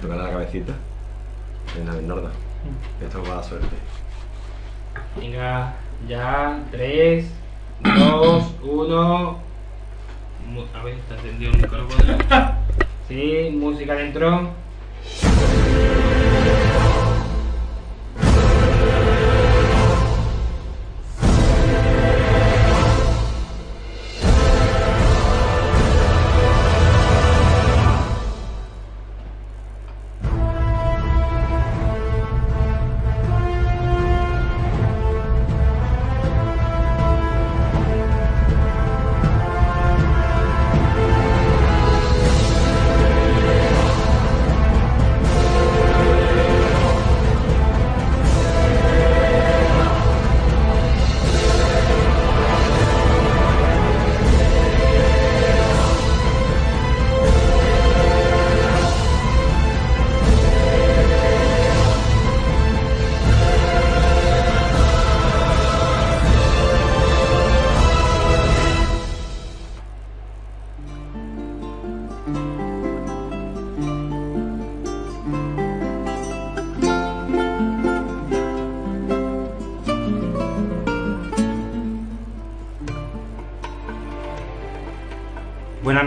tocarle la cabecita. Venga, Norda. Esto va a dar suerte. Venga, ya, 3, 2, 1. A ver, está encendido el micrófono. Sí, música dentro.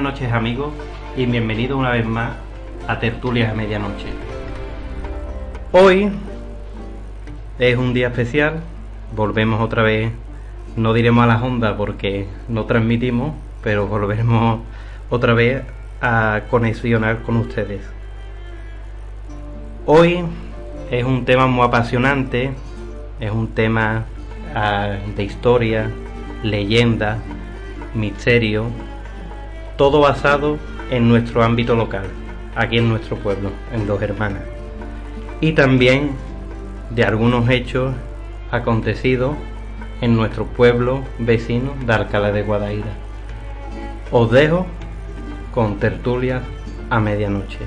Buenas noches amigos y bienvenidos una vez más a Tertulias a Medianoche. Hoy es un día especial, volvemos otra vez, no diremos a las ondas porque no transmitimos, pero volveremos otra vez a conexionar con ustedes. Hoy es un tema muy apasionante, es un tema ah, de historia, leyenda, misterio, todo basado en nuestro ámbito local, aquí en nuestro pueblo, en Dos Hermanas. Y también de algunos hechos acontecidos en nuestro pueblo vecino de Alcalá de Guadaira. Os dejo con tertulias a medianoche.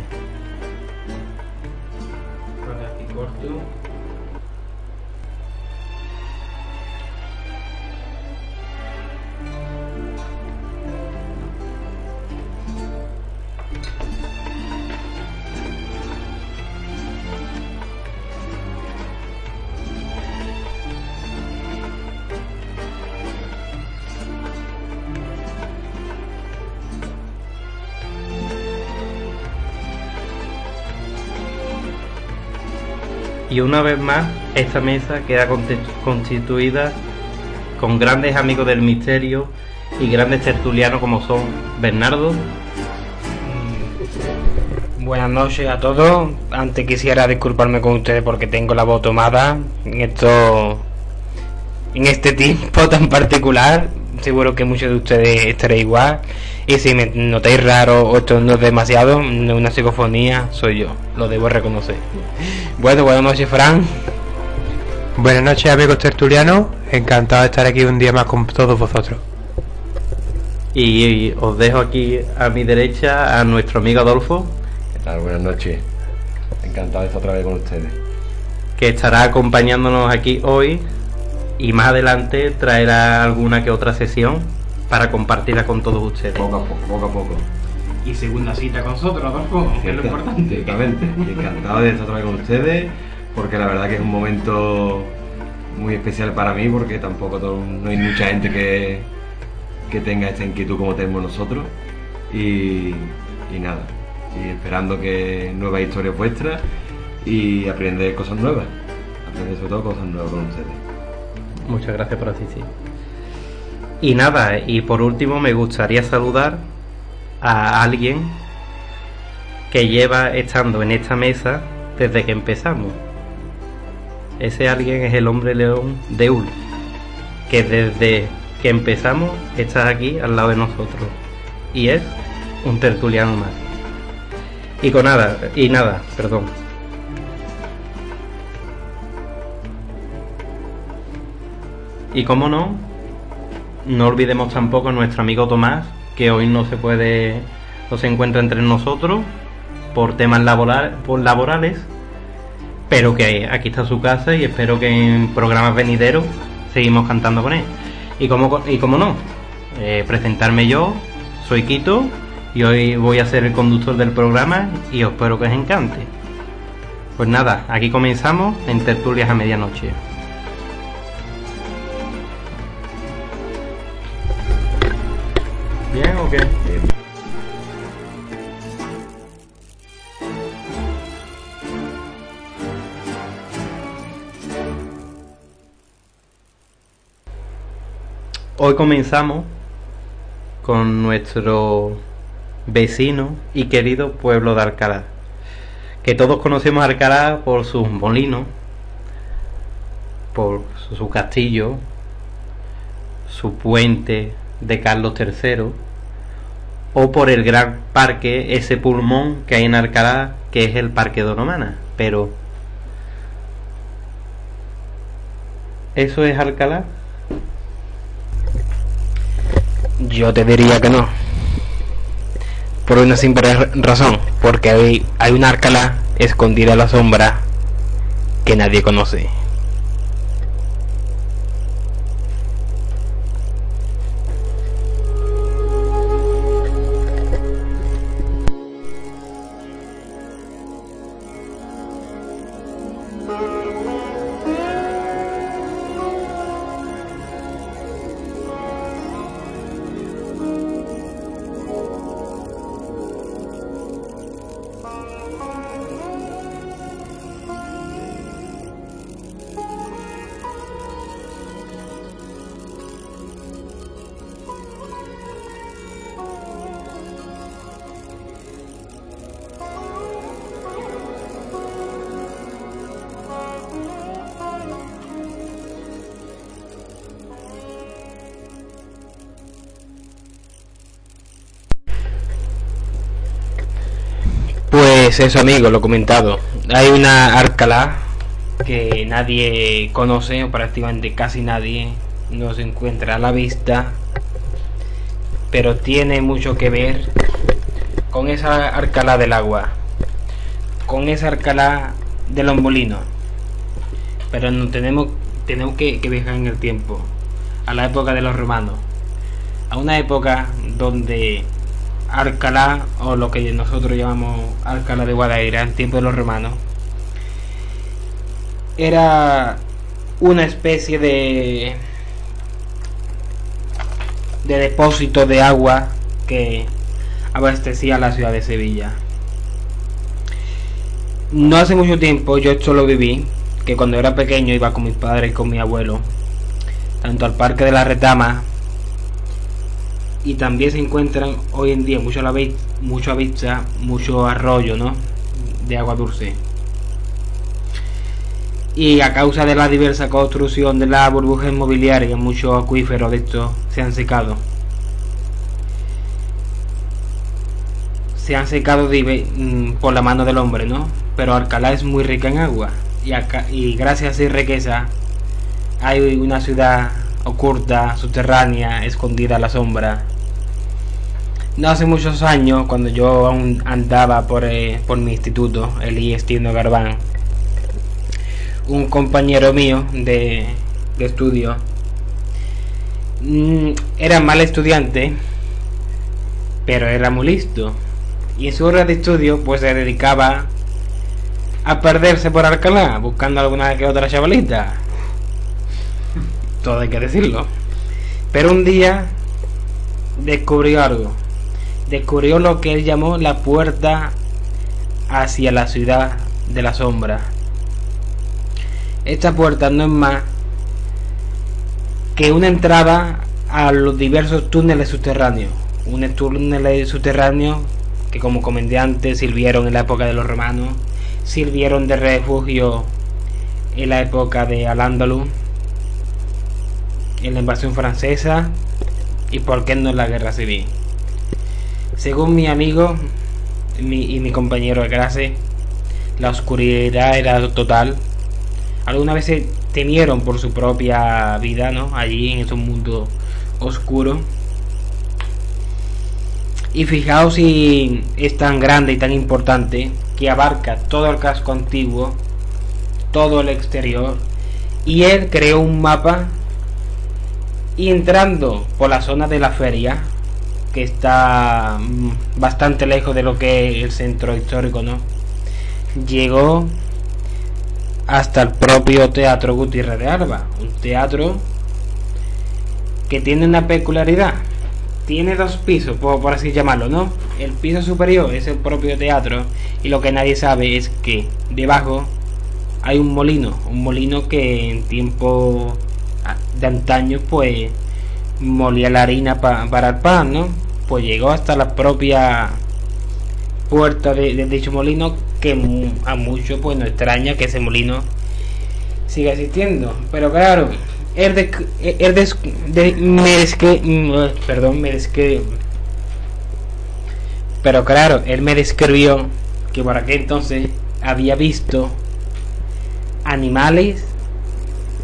Una vez más, esta mesa queda constituida con grandes amigos del misterio y grandes tertulianos como son Bernardo, Buenas noches a todos. Antes quisiera disculparme con ustedes porque tengo la voz tomada en esto en este tiempo tan particular. Seguro que muchos de ustedes estaréis igual. Y si me notáis raro o esto no es demasiado, no es una psicofonía, soy yo. Lo debo reconocer. Bueno, buenas noches, Fran. Buenas noches amigos tertulianos, encantado de estar aquí un día más con todos vosotros. y, y os dejo aquí a mi derecha a nuestro amigo Adolfo, ¿Qué tal? Buenas noches. Encantado de estar otra vez con ustedes. que estará acompañándonos aquí hoy y más adelante traerá alguna que otra sesión para compartirla con todos ustedes. Poco a poco, poco a poco. Y segunda cita con nosotros, Adolfo, Cierta- Ciertamente. Y encantado de estar otra vez con ustedes, porque la verdad que es un momento muy especial para mí, porque tampoco to- no hay mucha gente que, que tenga esta inquietud como tenemos nosotros. Y, y nada, y esperando que nuevas historias vuestras y aprender cosas nuevas. Aprender sobre todo cosas nuevas con ustedes. Muchas gracias por asistir. Y nada, y por último me gustaría saludar a alguien que lleva estando en esta mesa desde que empezamos. Ese alguien es el hombre león de Ul, que desde que empezamos está aquí al lado de nosotros. Y es un tertuliano más. Y con nada, y nada, perdón. Y como no, no olvidemos tampoco a nuestro amigo Tomás, que hoy no se puede, no se encuentra entre nosotros por temas laboral- por laborales, pero que aquí está su casa y espero que en programas venideros seguimos cantando con él. Y como, y no, eh, presentarme yo, soy Quito y hoy voy a ser el conductor del programa y os espero que os encante. Pues nada, aquí comenzamos en Tertulias a Medianoche. Hoy comenzamos con nuestro vecino y querido pueblo de Alcalá que todos conocemos Alcalá por sus molinos, por su castillo, su puente de Carlos III, o por el gran parque, ese pulmón que hay en Alcalá, que es el Parque Donomana. Pero, ¿eso es Alcalá? Yo te diría que no por una simple razón, porque hay, hay una Alcalá escondida en la sombra que nadie conoce. Pues eso, amigo, lo comentado. Hay una Alcalá que nadie conoce, o prácticamente casi nadie, no se encuentra a la vista, pero tiene mucho que ver con esa Alcalá del agua, con esa Alcalá de los molinos. Pero no tenemos, tenemos que, que viajar en el tiempo, a la época de los romanos, a una época donde Alcalá, o lo que nosotros llamamos Alcalá de Guadaira en tiempo de los romanos, era una especie de de depósito de agua que abastecía la ciudad de Sevilla. No hace mucho tiempo yo esto lo viví, que cuando era pequeño iba con mis padres y con mi abuelo, tanto al Parque de la Retama y también se encuentran hoy en día mucho, la mucho mucho arroyo ¿no? de agua dulce. Y a causa de la diversa construcción de la burbuja inmobiliaria, muchos acuíferos de estos se han secado. Se han secado mm, por la mano del hombre, ¿no? Pero Alcalá es muy rica en agua. Y, acá, y gracias a esa riqueza hay una ciudad oculta, subterránea, escondida a la sombra, no hace muchos años, cuando yo aún andaba por, eh, por mi instituto, el IESTINO Garbán, un compañero mío de, de estudio mm, era mal estudiante, pero era muy listo. Y en su hora de estudio, pues se dedicaba a perderse por Alcalá, buscando alguna que otra chavalita. Todo hay que decirlo. Pero un día descubrió algo descubrió lo que él llamó la puerta hacia la ciudad de la sombra. Esta puerta no es más que una entrada a los diversos túneles subterráneos. Un túnel subterráneo que como comenté antes sirvieron en la época de los romanos, sirvieron de refugio en la época de Al-Ándalus, en la invasión francesa y por qué no en la guerra civil. Según mi amigo y mi compañero de clase, la oscuridad era total. Algunas veces temieron por su propia vida, ¿no? Allí en ese mundo oscuro. Y fijaos si es tan grande y tan importante que abarca todo el casco antiguo, todo el exterior. Y él creó un mapa y entrando por la zona de la feria, que está mm, bastante lejos de lo que es el centro histórico, ¿no? Llegó hasta el propio Teatro Gutiérrez de Alba, un teatro que tiene una peculiaridad. Tiene dos pisos, por, por así llamarlo, ¿no? El piso superior es el propio teatro y lo que nadie sabe es que debajo hay un molino, un molino que en tiempo de antaño pues molía la harina para el pan, ¿no? Pues llegó hasta la propia puerta de, dicho molino que a muchos pues no extraña que ese molino siga existiendo. Pero claro, él, de, él de, perdón, me pero claro, él me describió que por aquel entonces había visto animales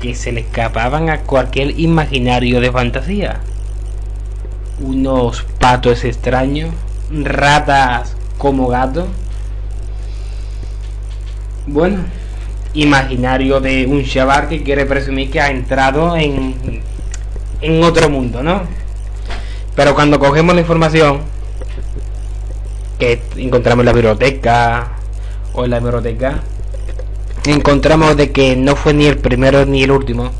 que se le escapaban a cualquier imaginario de fantasía. Unos patos extraños, ratas como gatos. Bueno, imaginario de un chaval que quiere presumir que ha entrado en, en otro mundo, ¿no? Pero cuando cogemos la información que encontramos en la biblioteca o en la biblioteca, encontramos de que no fue ni el primero ni el último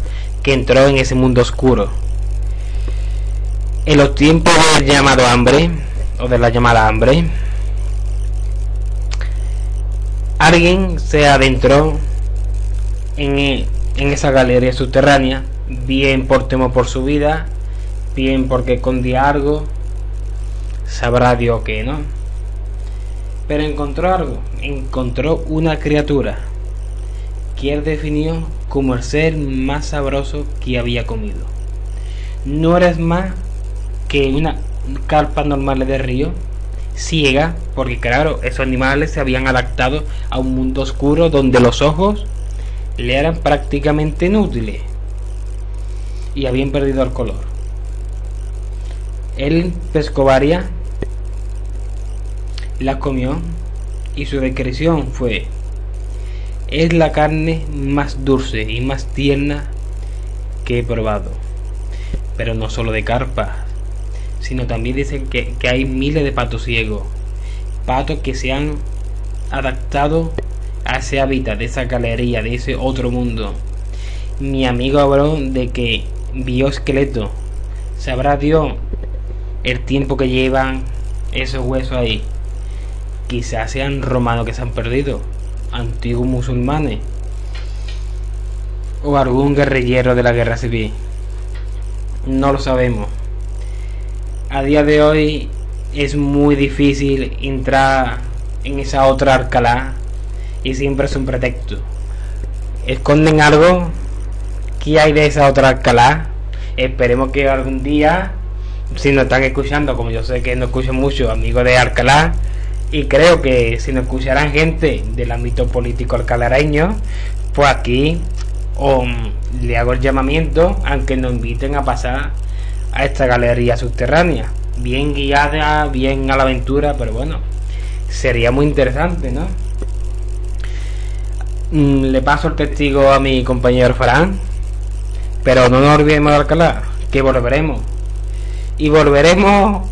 que entró en ese mundo oscuro. En los tiempos del llamado hambre, o de la llamada hambre, alguien se adentró en, en esa galería subterránea, bien por temor por su vida, bien porque escondía algo, sabrá Dios que no. Pero encontró algo, encontró una criatura definió como el ser más sabroso que había comido. No eres más que una carpa normal de río, ciega, porque claro, esos animales se habían adaptado a un mundo oscuro donde los ojos le eran prácticamente inútiles y habían perdido el color. Él pescó varias, las comió y su descripción fue es la carne más dulce y más tierna que he probado. Pero no solo de carpas, sino también dicen que, hay miles de patos ciegos. Patos que se han adaptado a ese hábitat, de esa galería, de ese otro mundo. Mi amigo habló de que vio esqueleto. Sabrá Dios el tiempo que llevan esos huesos ahí. Quizás sean romanos que se han perdido antiguos musulmanes o algún guerrillero de la guerra civil. No lo sabemos. A día de hoy es muy difícil entrar en esa otra Alcalá y siempre es un pretexto. Esconden algo. ¿Qué hay de esa otra Alcalá? Esperemos que algún día, si nos están escuchando, como yo sé que no escuchan mucho, amigos de Alcalá, y creo que si nos escucharan gente del ámbito político alcalareño, pues aquí le hago el llamamiento aunque nos inviten a pasar a esta galería subterránea. Bien guiada, bien a la aventura, pero bueno, sería muy interesante, ¿no? Mm, le paso el testigo a mi compañero Farán, pero no nos olvidemos de Alcalá, que volveremos. Y volveremos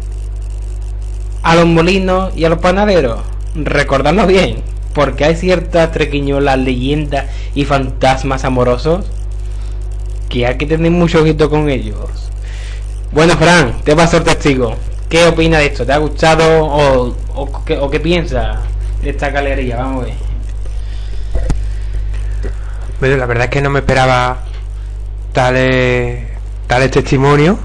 a los molinos y a los panaderos. Recordadlo bien, porque hay ciertas trequiñolas, leyendas y fantasmas amorosos que hay que tener mucho ojito con ellos. Bueno, Fran, te a ser testigo. ¿Qué opina de esto? ¿Te ha gustado o, o, qué, o qué piensas de esta galería? Vamos a ver. Bueno, la verdad es que no me esperaba tales, tales testimonios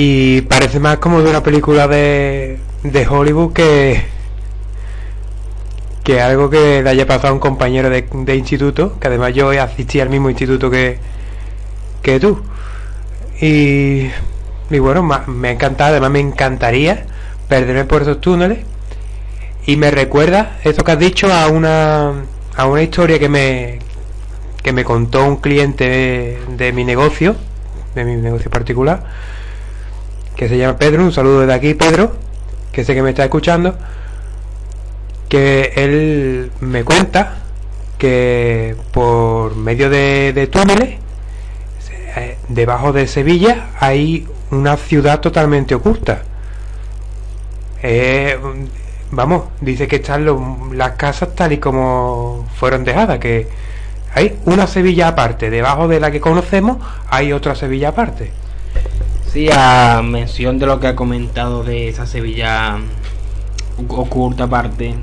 y parece más como de una película de, de Hollywood que que algo que le haya pasado a un compañero de, de instituto, que además yo asistí al mismo instituto que, que tú. Y, y bueno, me ha encantado, además me encantaría perderme por esos túneles. Y me recuerda esto que has dicho a una, a una historia que me, que me contó un cliente de mi negocio, de mi negocio particular que se llama Pedro, un saludo de aquí Pedro, que sé que me está escuchando, que él me cuenta que por medio de, túneles, eh, debajo de Sevilla, hay una ciudad totalmente oculta. vamos, dice que están las casas tal y como fueron dejadas, que hay una Sevilla aparte, debajo de la que conocemos hay otra Sevilla aparte. Sí, a mención de lo que ha comentado de esa Sevilla oculta aparte,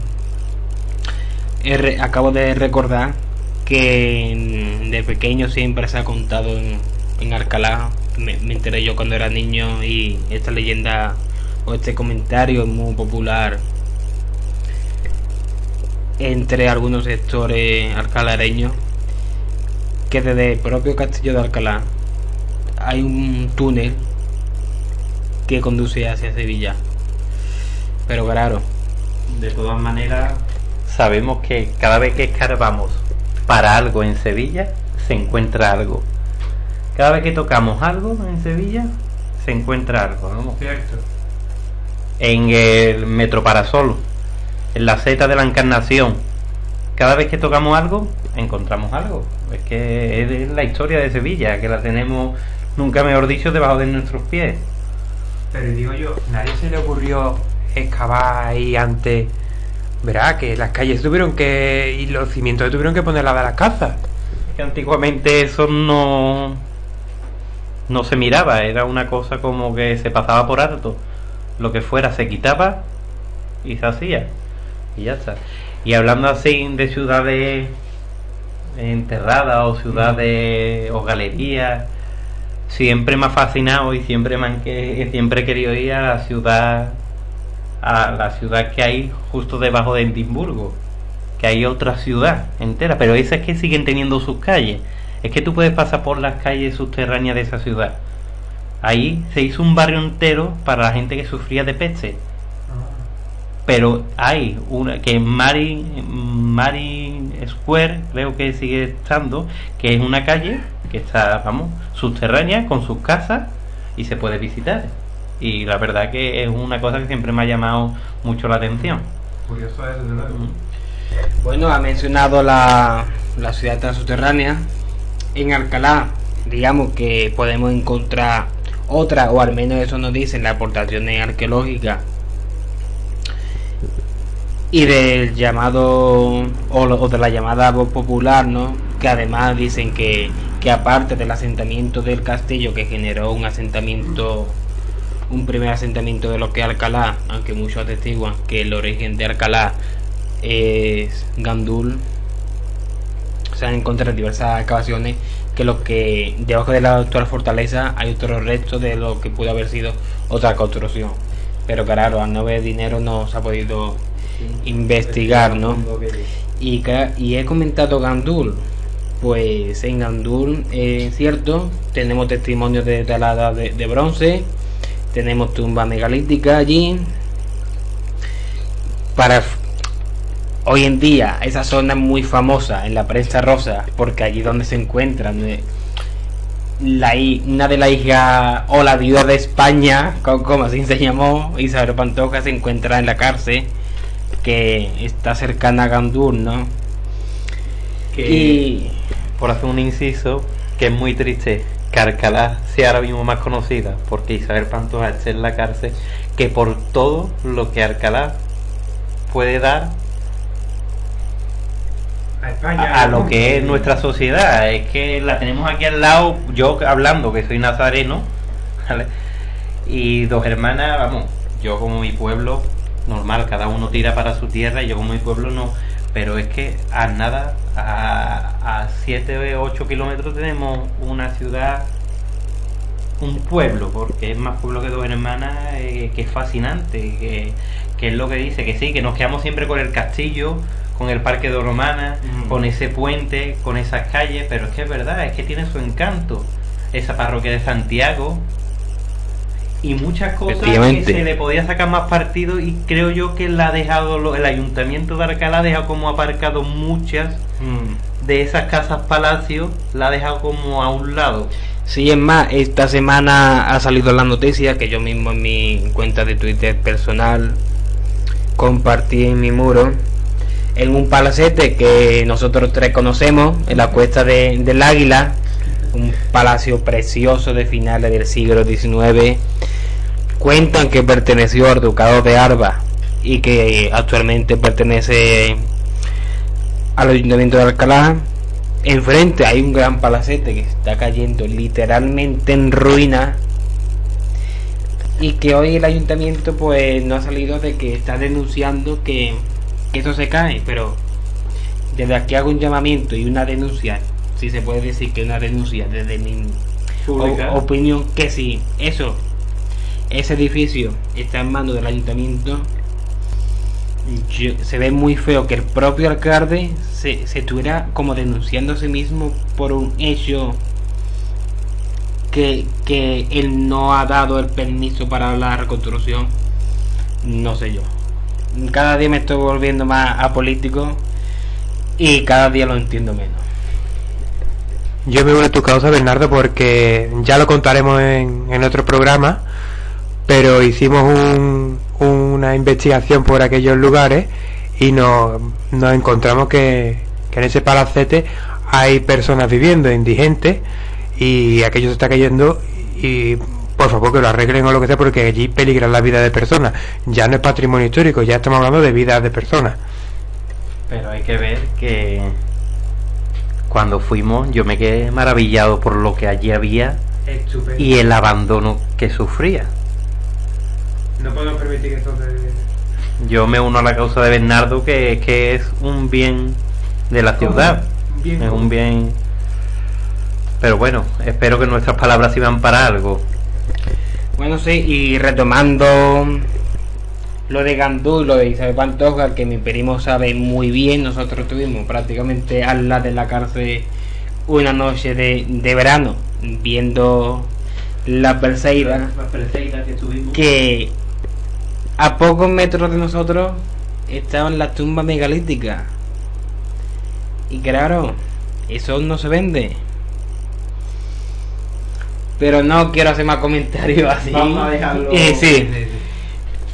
he re- acabo de recordar que mm, de pequeño siempre se ha contado en, en Alcalá, me, me enteré yo cuando era niño y esta leyenda o este comentario es muy popular entre algunos sectores alcalareños que desde el propio castillo de Alcalá hay un túnel que conduce hacia Sevilla. Pero claro, De todas maneras, sabemos que cada vez que escarbamos para algo en Sevilla, se encuentra algo. Cada vez que tocamos algo en Sevilla, se encuentra algo. Cierto. En el Metro Parasol, en la seta de la Encarnación, cada vez que tocamos algo, encontramos algo. Es que es la historia de Sevilla, que la tenemos, nunca mejor dicho, debajo de nuestros pies. Pero digo yo, nadie se le ocurrió excavar ahí antes. Verá que las calles tuvieron que. y los cimientos tuvieron que poner la de las casas. que antiguamente eso no no se miraba, era una cosa como que se pasaba por alto. Lo que fuera se quitaba y se hacía. Y ya está. Y hablando así de ciudades enterradas o ciudades o galerías, siempre me ha fascinado y siempre me han siempre he querido ir a la ciudad a la ciudad que hay justo debajo de Edimburgo que hay otra ciudad entera, pero esas que siguen teniendo sus calles. Es que tú puedes pasar por las calles subterráneas de esa ciudad. Ahí se hizo un barrio entero para la gente que sufría de peste. Pero hay una que en Mari, Mari Square, creo que sigue estando, que es una calle que está, vamos, subterránea con sus casas y se puede visitar. Y la verdad que es una cosa que siempre me ha llamado mucho la atención. Curioso es, desde luego. Bueno, ha mencionado la, la ciudad transsubterránea. En Alcalá, digamos que podemos encontrar otra, o al menos eso nos dicen las aportaciones arqueológicas y del llamado, o, lo- o de la llamada voz popular, ¿no? Que además dicen que, que aparte del asentamiento del castillo, que generó un asentamiento, un primer asentamiento de lo que es Alcalá, aunque muchos atestiguan que el origen de Alcalá es Gandul se han encontrado en diversas excavaciones que lo que debajo de la actual fortaleza hay otros restos de lo que pudo haber sido otra construcción. Pero claro al no haber dinero no se ha podido investigar no y, que- y he comentado Gandul pues en Gandul es cierto tenemos testimonios de de, de bronce tenemos tumbas megalíticas allí. Para hoy en día esa zona es muy famosa en la prensa rosa porque allí donde se encuentran eh, la, una de las hijas o la viuda de España co- como así se llamó Isabel Pantoja se encuentra en la cárcel que está cercana a Gandul no Que- y por hacer un inciso, que es muy triste que Alcalá sea ahora mismo más conocida porque Isabel Pantoja esté en la cárcel que por todo lo que Alcalá puede dar A España. a, a lo que es nuestra sociedad. Es que la tenemos aquí al lado, yo hablando que soy nazareno, ¿vale? y dos hermanas, vamos, yo como mi pueblo, normal, cada uno tira para su tierra y yo como mi pueblo no. Pero es que a nada, a 7 o 8 kilómetros tenemos una ciudad, un pueblo, porque es más pueblo que dos hermanas, eh, que es fascinante, que, que es lo que dice, que sí, que nos quedamos siempre con el castillo, con el parque de Romana, Mm. con ese puente, con esas calles, pero es que es verdad, es que tiene su encanto. Esa parroquia de Santiago y muchas cosas que se le podía sacar más partido y creo yo que la ha dejado lo- el ayuntamiento de Alcalá ha dejado como aparcado muchas mm, de esas casas palacios, la ha dejado como a un lado. Sí, es más, esta semana ha salido la noticia que yo mismo en mi cuenta de Twitter personal compartí en mi muro en un palacete que nosotros tres conocemos, en la cuesta de- del Águila, un palacio precioso de finales del siglo XIX. Cuentan que perteneció al ducado de Arba y que actualmente pertenece al Ayuntamiento de Alcalá. Enfrente hay un gran palacete que está cayendo literalmente en ruina y que hoy el ayuntamiento pues no ha salido de que está denunciando que, que eso se cae, pero desde aquí hago un llamamiento y una denuncia, si se puede decir que una denuncia desde mi opinión que si eso ese edificio está en manos del ayuntamiento se ve muy feo que el propio alcalde se, se estuviera como denunciando a sí mismo por un hecho que, que él no ha dado el permiso para la reconstrucción. No sé yo. Cada día me estoy volviendo más apolítico y cada día lo entiendo menos Yo me uno a tu causa, Bernardo, porque ya lo contaremos en, en otro programa, pero hicimos un- una investigación por aquellos lugares y nos, nos encontramos que, que en ese palacete hay personas viviendo, indigentes, y aquello se está cayendo y por favor que lo arreglen o lo que sea porque allí peligran la vida de personas. Ya no es patrimonio histórico, ya estamos hablando de vidas de personas. Pero hay que ver que cuando fuimos yo me quedé maravillado por lo que allí había y el abandono que sufría. no podemos permitir que esto Yo me uno a la causa de Bernardo que, que es un bien de la ciudad. Bien es un bien... Pero bueno, espero que nuestras palabras sirvan para algo. Bueno, sí, y retomando lo de Gandú y lo de Isabel Pantoja, que mi primo sabe muy bien, nosotros tuvimos prácticamente al lado de la cárcel una noche de, de verano, viendo la Perseida, que a pocos metros de nosotros estaban las tumbas megalíticas. Y claro, eso no se vende. Pero no quiero hacer más comentarios así. Eh, sí.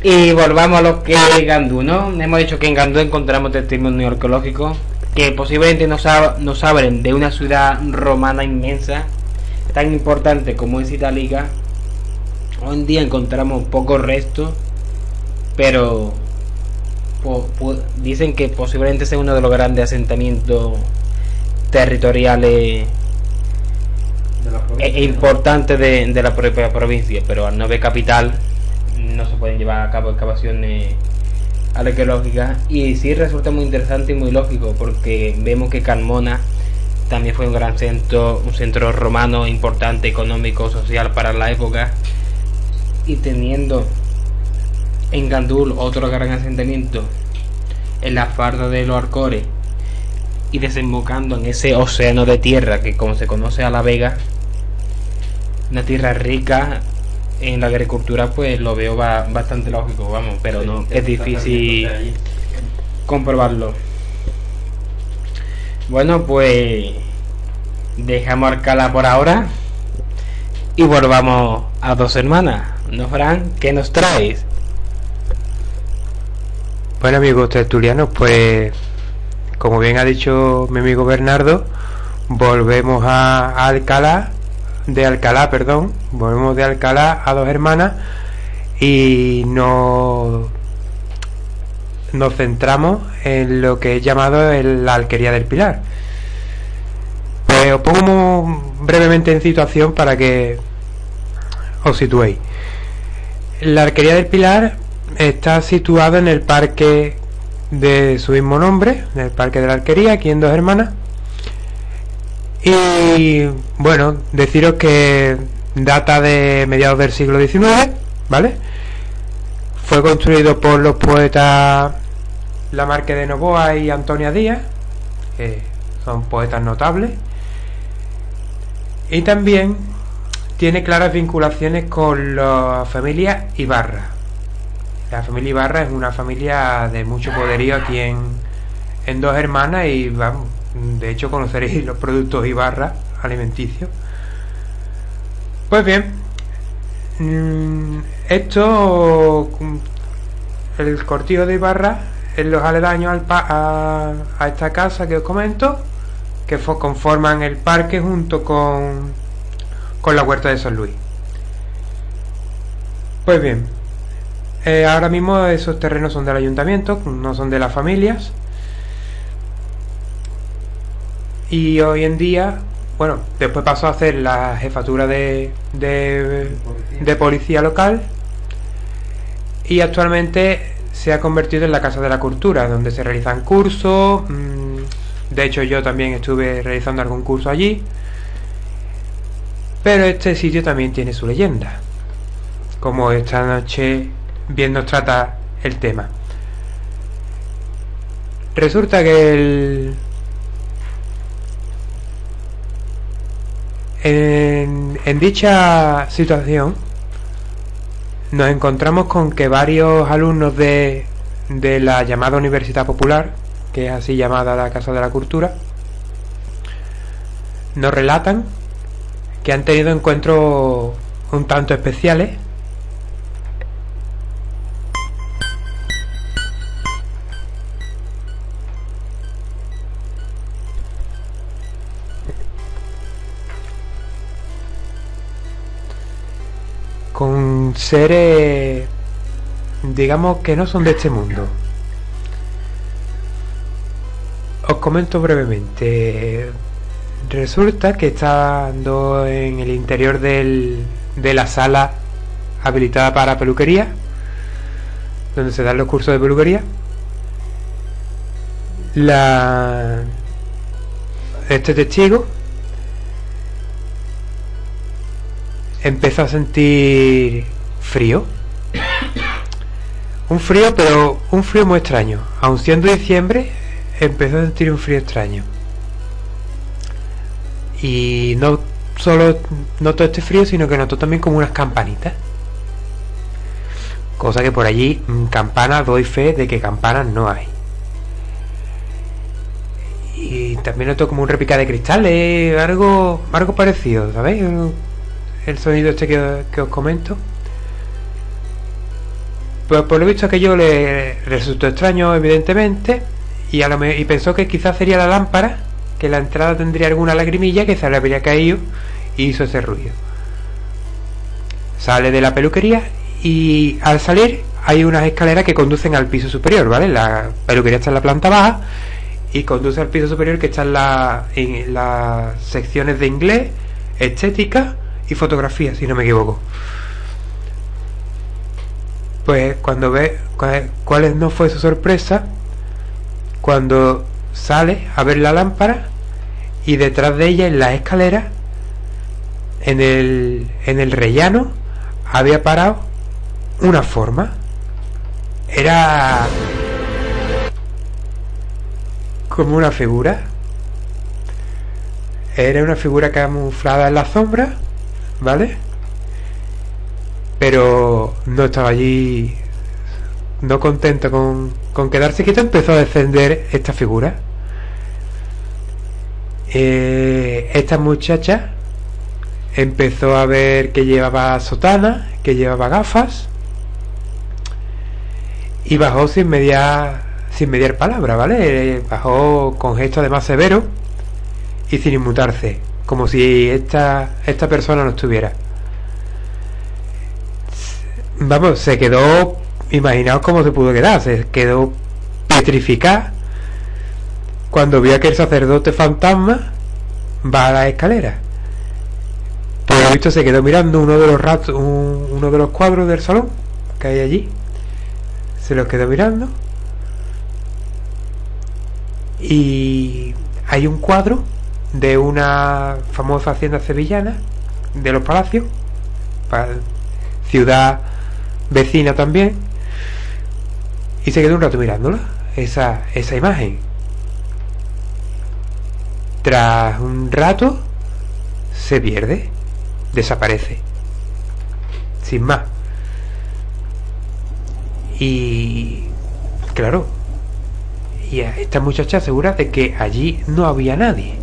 Y volvamos a lo que es Gandú, ¿no? Hemos dicho que en Gandú encontramos testimonio arqueológico que posiblemente nos, hab- nos hablen de una ciudad romana inmensa, tan importante como es Itálica. Hoy en día encontramos pocos restos, pero po- po- dicen que posiblemente sea uno de los grandes asentamientos territoriales e- e importante de, de la propia provincia, pero al no haber capital no se pueden llevar a cabo excavaciones arqueológicas y sí resulta muy interesante y muy lógico porque vemos que Carmona también fue un gran centro, un centro romano importante, económico, social para la época. Y teniendo en Gandul otro gran asentamiento en la farda de los Arcores y desembocando en ese océano de tierra que como se conoce a la Vega una tierra rica en la agricultura pues lo veo ba- bastante lógico vamos pero no es difícil comprobarlo. Bueno pues dejamos Alcalá por ahora y volvamos a dos hermanas no Fran ¿qué nos traes? Bueno amigos tertulianos, pues como bien ha dicho mi amigo Bernardo, volvemos a, a Alcalá, de Alcalá, perdón, volvemos de Alcalá a dos hermanas y nos, nos centramos en lo que es llamado el- la alquería del Pilar. Pues os pongo brevemente en situación para que os situéis. La arquería del Pilar está situada en el parque de su mismo nombre, en el parque de la arquería, aquí en Dos Hermanas. Y bueno, deciros que data de mediados del siglo XIX, ¿vale? Fue construido por los poetas Lamarque de Novoa y Antonia Díaz, que son poetas notables. Y también tiene claras vinculaciones con la familia Ibarra. La familia Ibarra es una familia de mucho poderío aquí en, en Dos Hermanas y vamos, de hecho conoceréis los productos Ibarra alimenticios. Pues bien, mm, esto, mm, el cortijo de Ibarra, en los aledaños a, esta casa que os comento, que fo- conforman el parque junto con, con la huerta de San Luis. Pues bien, eh, ahora mismo esos terrenos son del ayuntamiento, no son de las familias. Y hoy en día, bueno, después pasó a hacer la jefatura de, de, de policía local y actualmente se ha convertido en la Casa de la Cultura, donde se realizan cursos. mm, De hecho, yo también estuve realizando algún curso allí. Pero este sitio también tiene su leyenda. Como esta noche bien nos trata el tema. Resulta que el... En, dicha situación nos encontramos con que varios alumnos de, de la llamada Universidad Popular, que es así llamada la Casa de la Cultura, nos relatan que han tenido encuentros un tanto especiales con seres digamos que no son de este mundo. Os comento brevemente. Resulta que estando en el interior del, de la sala habilitada para peluquería donde se dan los cursos de peluquería la este testigo empezó a sentir frío. Un frío, pero un frío muy extraño. Aun siendo diciembre, empezó a sentir un frío extraño. Y no solo notó este frío, sino que notó también como unas campanitas. Cosa que por allí, mm, campanas, doy fe de que campanas no hay. Y también notó como un repicar de cristales, algo, algo parecido, ¿sabéis? El sonido este que, os comento. Pues por lo visto aquello le resultó extraño, evidentemente, y, a lo y pensó que quizás sería la lámpara, que la entrada tendría alguna lagrimilla que se le habría caído y hizo ese ruido. Sale de la peluquería y al salir hay unas escaleras que conducen al piso superior, ¿vale? La peluquería está en la planta baja y conduce al piso superior que está en, la, en las secciones de inglés, estética y fotografía, si no me equivoco. Pues cuando ve cuál, no fue su sorpresa, cuando sale a ver la lámpara y detrás de ella en la escalera, en el, en el rellano, había parado una forma. Era como una figura. Era una figura camuflada en la sombra, ¿vale? Pero no estaba allí, no contento con, con quedarse quieto, empezó a descender esta figura. Eh, esta muchacha empezó a ver que llevaba sotana, que llevaba gafas y bajó sin mediar sin mediar palabra, ¿vale? Eh, Bajó con gesto además severo y sin inmutarse, como si esta esta persona no estuviera. Vamos, se quedó, imaginaos cómo se pudo quedar, se quedó petrificada cuando vio que el sacerdote fantasma va a la escalera. Por lo visto se quedó mirando uno de los ratos, un- uno de los cuadros del salón que hay allí. Se los quedó mirando. Y hay un cuadro de una famosa hacienda sevillana de los palacios, pa- ciudad vecina también. Y se quedó un rato mirándola, esa, esa imagen. Tras un rato se pierde, desaparece. Sin más. Y claro, y esta muchacha asegura de que allí no había nadie.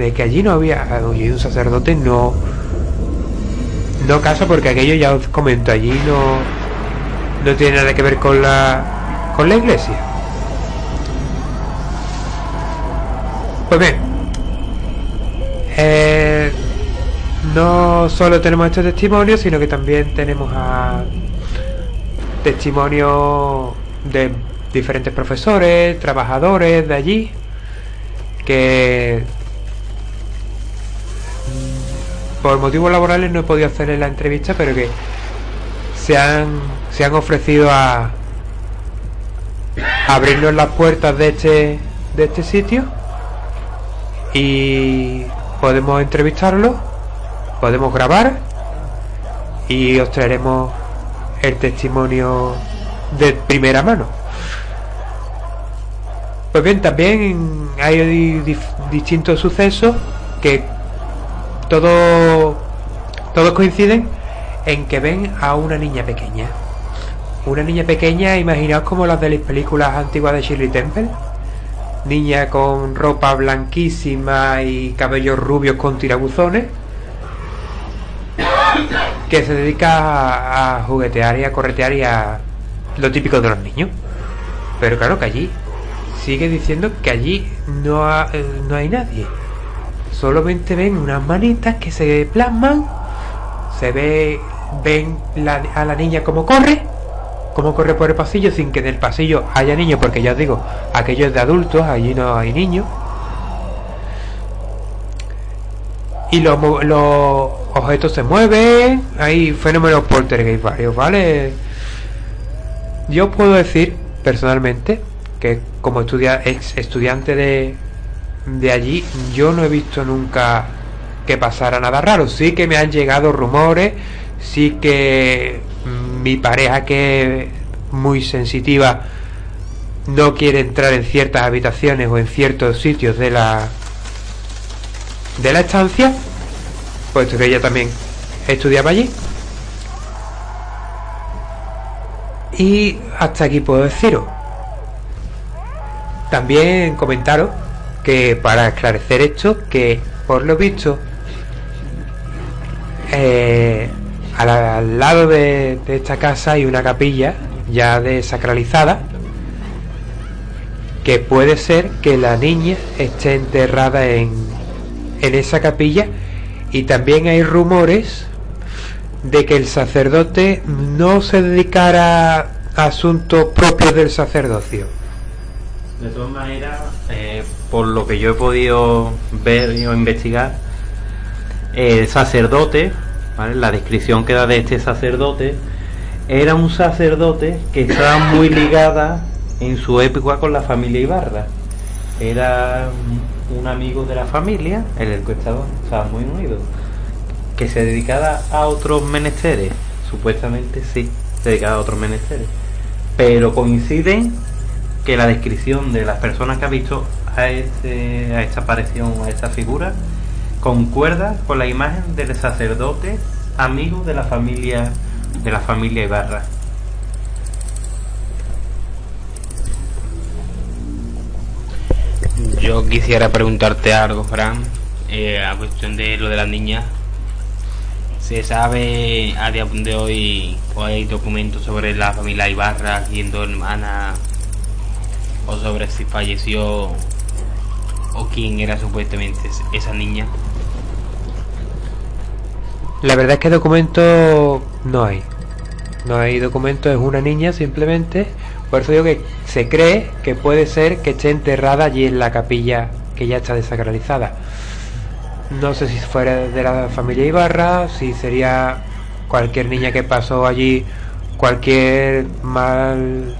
De que allí no había un sacerdote no no casa porque aquello ya os comento allí no no tiene nada que ver con la con la iglesia. Pues bien, eh, no solo tenemos este testimonio, sino que también tenemos a testimonios de diferentes profesores, trabajadores de allí, que por motivos laborales no he podido hacerle la entrevista, pero que se han, se han ofrecido a, abrirnos las puertas de este, de este sitio y podemos entrevistarlo, podemos grabar y os traeremos el testimonio de primera mano. Pues bien, también hay distintos sucesos que todos todos coinciden en que ven a una niña pequeña. Una niña pequeña, imaginaos como las de las películas antiguas de Shirley Temple. Niña con ropa blanquísima y cabellos rubios con tirabuzones. Que se dedica a, juguetear y a corretear y a lo típico de los niños. Pero claro que allí sigue diciendo que allí no, eh, no hay nadie. Solamente ven unas manitas que se plasman. Se ve, ven a la niña como corre cómo corre por el pasillo sin que en el pasillo haya niños, porque ya os digo, aquello es de adultos, allí no hay niños. Y los, los objetos se mueven, hay fenómenos poltergeist varios, ¿vale? Yo puedo decir personalmente que como estudia, ex estudiante de, de allí, yo no he visto nunca que pasara nada raro. Sí que me han llegado rumores, sí que mi pareja que es muy sensitiva no quiere entrar en ciertas habitaciones o en ciertos sitios de la de la estancia puesto que ella también estudiaba allí y hasta aquí puedo deciros también comentaros que para esclarecer esto que por lo visto eh, al, lado de, esta casa hay una capilla ya desacralizada que puede ser que la niña esté enterrada en, en esa capilla y también hay rumores de que el sacerdote no se dedicara a asuntos propios del sacerdocio. De todas maneras, eh, por lo que yo he podido ver o investigar, el sacerdote la descripción que da de este sacerdote era un sacerdote que estaba muy ligada en su época con la familia Ibarra. Era un amigo de la familia, el encuestador, estaba muy unido, que se dedicaba a otros menesteres, supuestamente sí, se dedicaba a otros menesteres, pero coinciden que la descripción de las personas que ha visto a, este, a esta aparición, a esta figura, concuerda con la imagen del sacerdote amigo de la familia de la familia Ibarra. Yo quisiera preguntarte algo, Fran, eh, a cuestión de lo de las niñas. ¿Se sabe a día de hoy o hay documentos sobre la familia Ibarra siendo hermana o sobre si falleció o quién era supuestamente esa niña? La verdad es que documentos no hay. No hay documentos, es una niña simplemente. Por eso digo que se cree que puede ser que esté enterrada allí en la capilla que ya está desacralizada. No sé si fuera de la familia Ibarra, si sería cualquier niña que pasó allí, cualquier mal.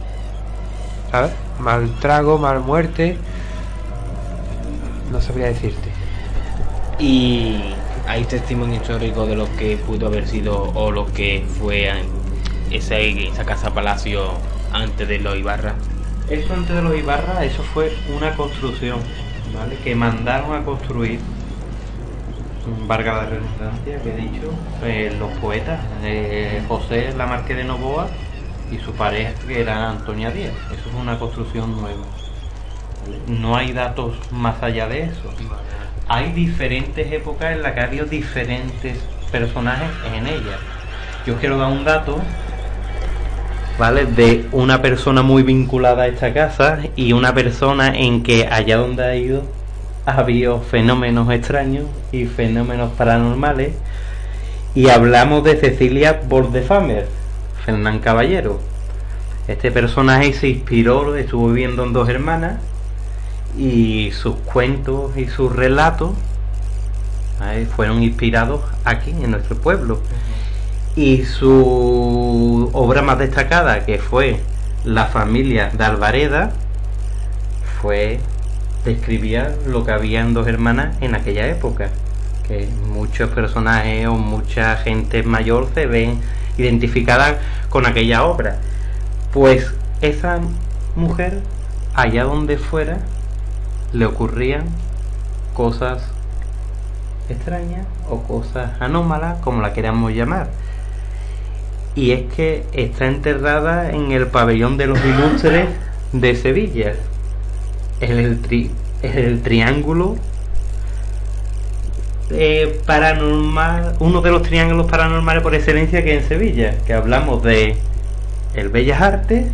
¿Sabes? Mal trago, mal muerte. No sabría decirte. Y hay testimonio histórico de lo que pudo haber sido o lo que fue esa, esa casa palacio antes de los Ibarra. Eso antes de los Ibarra, eso fue una construcción, ¿vale? Que mandaron a construir, Vargas la redundancia que he dicho, eh, los poetas, eh, José Lamarque de Novoa y su pareja era Antonia Díaz. Eso es una construcción nueva. No hay datos más allá de eso hay diferentes épocas en las que ha habido diferentes personajes en ella. Yo quiero dar un dato, ¿vale? De una persona muy vinculada a esta casa y una persona en que allá donde ha ido ha habido fenómenos extraños y fenómenos paranormales. Y hablamos de Cecilia Bordefamer, Fernán Caballero. Este personaje se inspiró, estuvo viviendo en dos hermanas y sus cuentos y sus relatos fueron inspirados aquí en nuestro pueblo. Y su obra más destacada, que fue La familia de Alvareda, fue describía lo que había en dos hermanas en aquella época. Que muchos personajes o mucha gente mayor se ven identificadas con aquella obra. Pues esa mujer, allá donde fuera, le ocurrían cosas extrañas o cosas anómalas, como la queramos llamar. Y es que está enterrada en el pabellón de los ilustres de Sevilla. Es el, tri- es el triángulo eh, paranormal, uno de los triángulos paranormales por excelencia que en Sevilla, que hablamos de el Bellas Artes,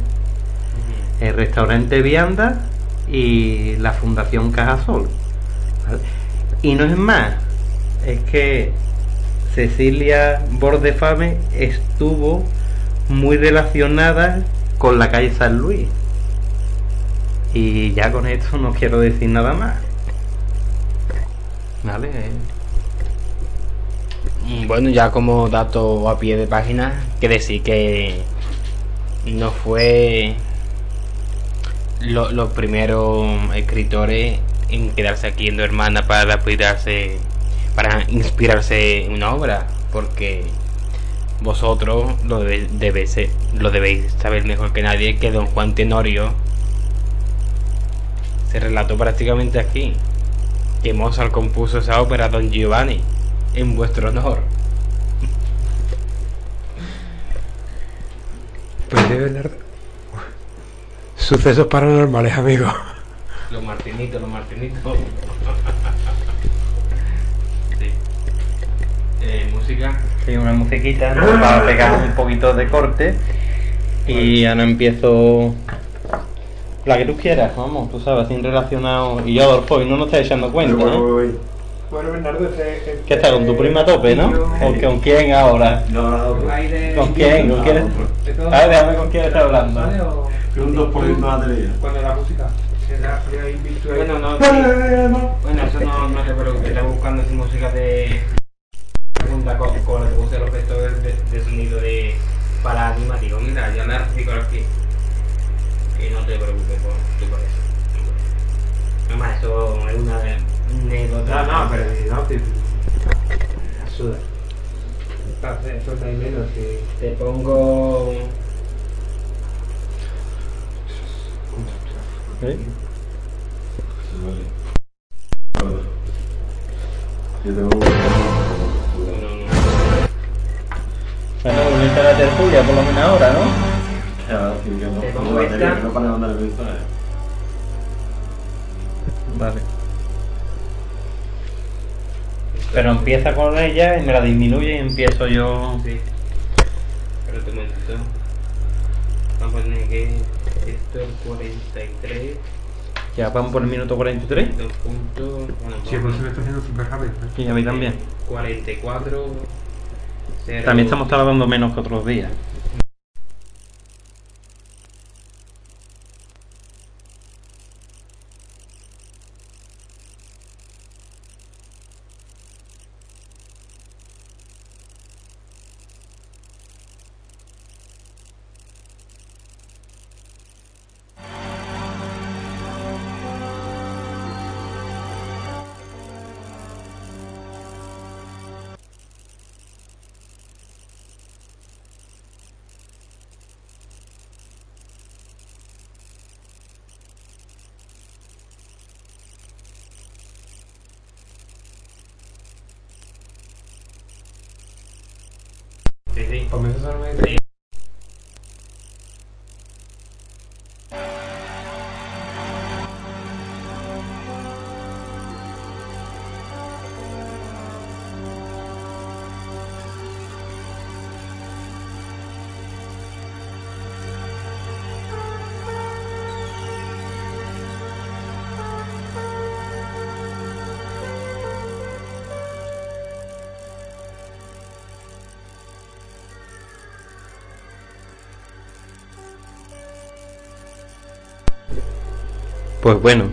el restaurante Vianda y la Fundación Cajasol. ¿vale? Y no es más, es que Cecilia Bordefame estuvo muy relacionada con la calle San Luis. Y ya con esto no quiero decir nada más. ¿Vale? Mm, Bueno, ya como dato a pie de página, que decir que no fue lo- los primeros escritores en quedarse aquí en Dos Hermanas para para inspirarse en una obra, porque vosotros lo, debe- debéis, lo debéis saber mejor que nadie que Don Juan Tenorio se relató prácticamente aquí, que Mozart compuso esa ópera Don Giovanni en vuestro honor. Pues de verdad. Sucesos paranormales, amigo. Los martinitos, los martinitos. sí. Eh, música. Sí, una musiquita ¿no? para pegar un poquito de corte. Y ahora empiezo la que tú quieras, vamos, tú sabes, sin relacionado. Y yo, Adolfo, y no nos estás echando cuenta, ¿no? Bueno, Bernardo, ese, ¿Qué está con tu prima a tope, no? ¿O con quién ahora? ¿Con quién? ¿Con quién? A ver, déjame con quién está hablando. Un 2% de batería. Cuando la música Bueno, no. Bueno, eso no, no te preocupes. Estoy buscando así música de. Junta con, con lo que puse los efectos de, de sonido de. Para animativo. Mira, ya me artico aquí. Y no te preocupes por, por eso. Además, eso es una anécdota. No, no, pero si no, te. Suda. Eso no hay menos que. Te pongo. ¿Eh? Yo tengo No, no. Bueno, volviste a la tertulia por lo menos ahora, ¿no? Te pongo esta. No para de mandar el mensaje. Vale. Pero empieza con ella y me la disminuye y empiezo yo. Sí. Pero te momentito. Vamos a poner que esto es 43. Ya vamos por el minuto 43. Dos puntos. Bueno, Sí, pues se me está haciendo súper rápido. ¿eh? Y a mí también. 44. cero- También estamos tardando menos que otros días. Pues bueno,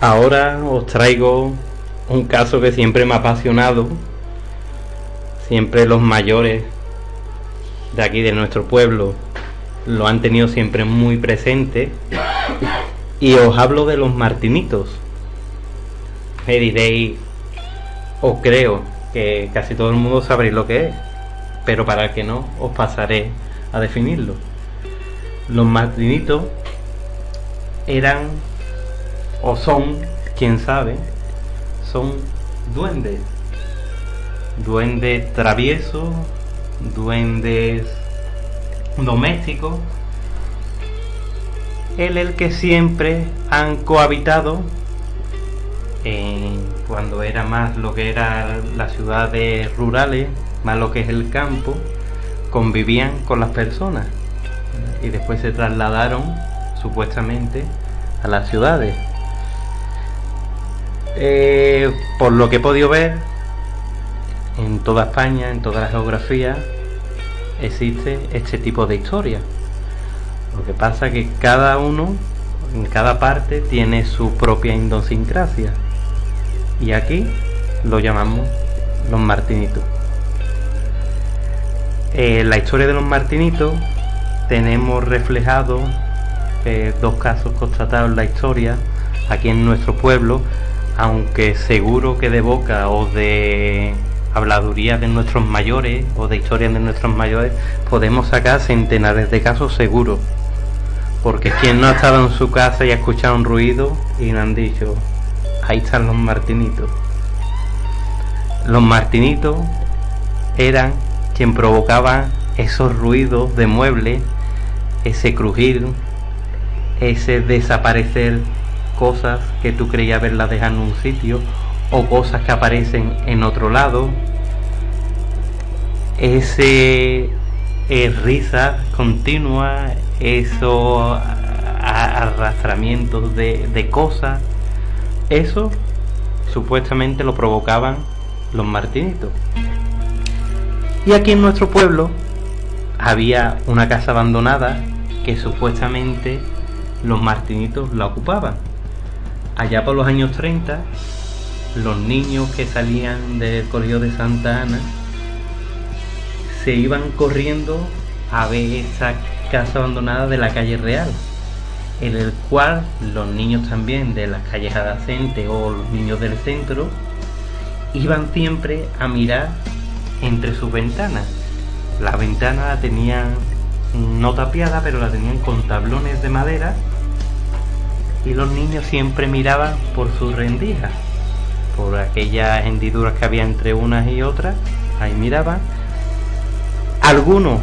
ahora os traigo un caso que siempre me ha apasionado. Siempre los mayores de aquí, de nuestro pueblo, lo han tenido siempre muy presente. Y os hablo de los martinitos. Me diréis, o creo que casi todo el mundo sabréis lo que es, pero para que no, os pasaré a definirlo. Los martinitos eran o son, quién sabe, son duendes. Duendes traviesos, duendes domésticos. El, el que siempre han cohabitado cuando era más lo que eran las ciudades rurales, más lo que es el campo, convivían con las personas y después se trasladaron supuestamente a las ciudades. Eh, por lo que he podido ver, en toda España, en toda la geografía, existe este tipo de historia. Lo que pasa es que cada uno, en cada parte, tiene su propia idiosincrasia. Y aquí lo llamamos los martinitos. Eh, la historia de los martinitos tenemos reflejado eh, dos casos constatados en la historia aquí en nuestro pueblo, aunque seguro que de boca o de habladuría de nuestros mayores o de historias de nuestros mayores podemos sacar centenares de casos seguros. Porque quien no ha estado en su casa y ha escuchado un ruido y le han dicho, ahí están los martinitos. Los martinitos eran quien provocaba esos ruidos de muebles, ese crujir, ese desaparecer cosas que tú creías haberlas dejado en un sitio o cosas que aparecen en otro lado, ese eh, risa continua, esos arrastramientos de, de cosas, eso supuestamente lo provocaban los martinitos. Y aquí en nuestro pueblo había una casa abandonada que supuestamente los martinitos la ocupaban. Allá por los años 30, los niños que salían del colegio de Santa Ana se iban corriendo a ver esa casa abandonada de la calle Real, en el cual los niños también de las calles adyacentes o los niños del centro iban siempre a mirar entre sus ventanas. La ventana la tenían no tapiada, pero la tenían con tablones de madera y los niños siempre miraban por sus rendijas, por aquellas hendiduras que había entre unas y otras, ahí miraban. Algunos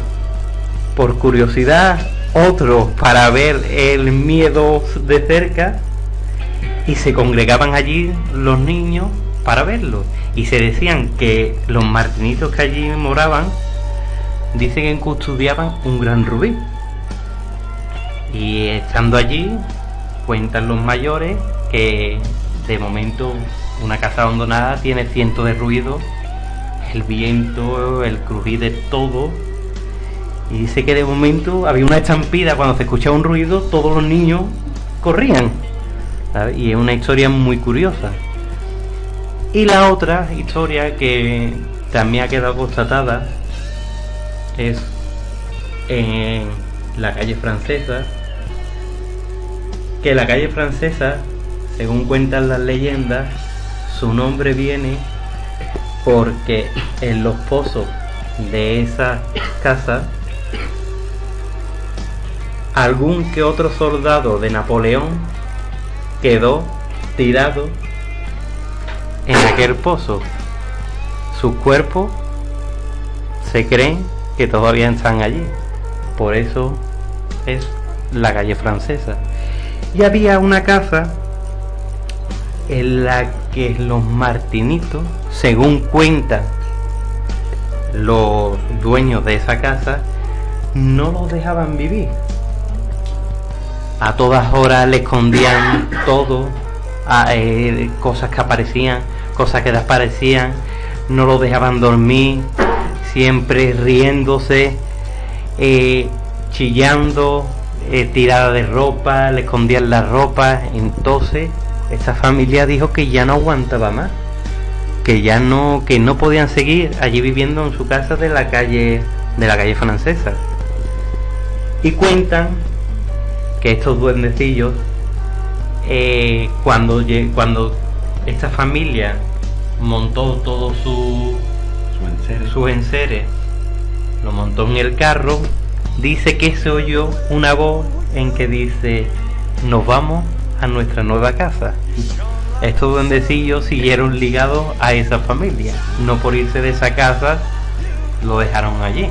por curiosidad, otros para ver el miedo de cerca y se congregaban allí los niños para verlo. Y se decían que los martinitos que allí moraban, dicen que custodiaban un gran rubí. Y estando allí, cuentan los mayores que de momento una casa abandonada tiene cientos de ruidos, el viento, el crujir de todo. Y dice que de momento había una estampida, cuando se escuchaba un ruido, todos los niños corrían. Y es una historia muy curiosa. Y la otra historia que también ha quedado constatada es en la calle francesa, que la calle francesa, según cuentan las leyendas, su nombre viene porque en los pozos de esa casa algún que otro soldado de Napoleón quedó tirado en aquel pozo. Sus cuerpos se creen que todavía están allí. Por eso es la calle francesa. Y había una casa en la que los martinitos, según cuentan los dueños de esa casa, no los dejaban vivir. A todas horas le escondían todo, a, eh, cosas que aparecían, cosas que desaparecían, no los dejaban dormir, siempre riéndose, eh, chillando, eh, tirada de ropa, le escondían la ropa. Entonces, esta familia dijo que ya no aguantaba más, que ya no, que no podían seguir allí viviendo en su casa de la calle, de la calle francesa. Y cuentan que estos duendecillos, eh, cuando, cuando esta familia montó todo su, Su enseres. sus enseres, lo montó en el carro, dice que se oyó una voz en que dice, nos vamos a nuestra nueva casa. Estos duendecillos siguieron ligados a esa familia, no por irse de esa casa, lo dejaron allí.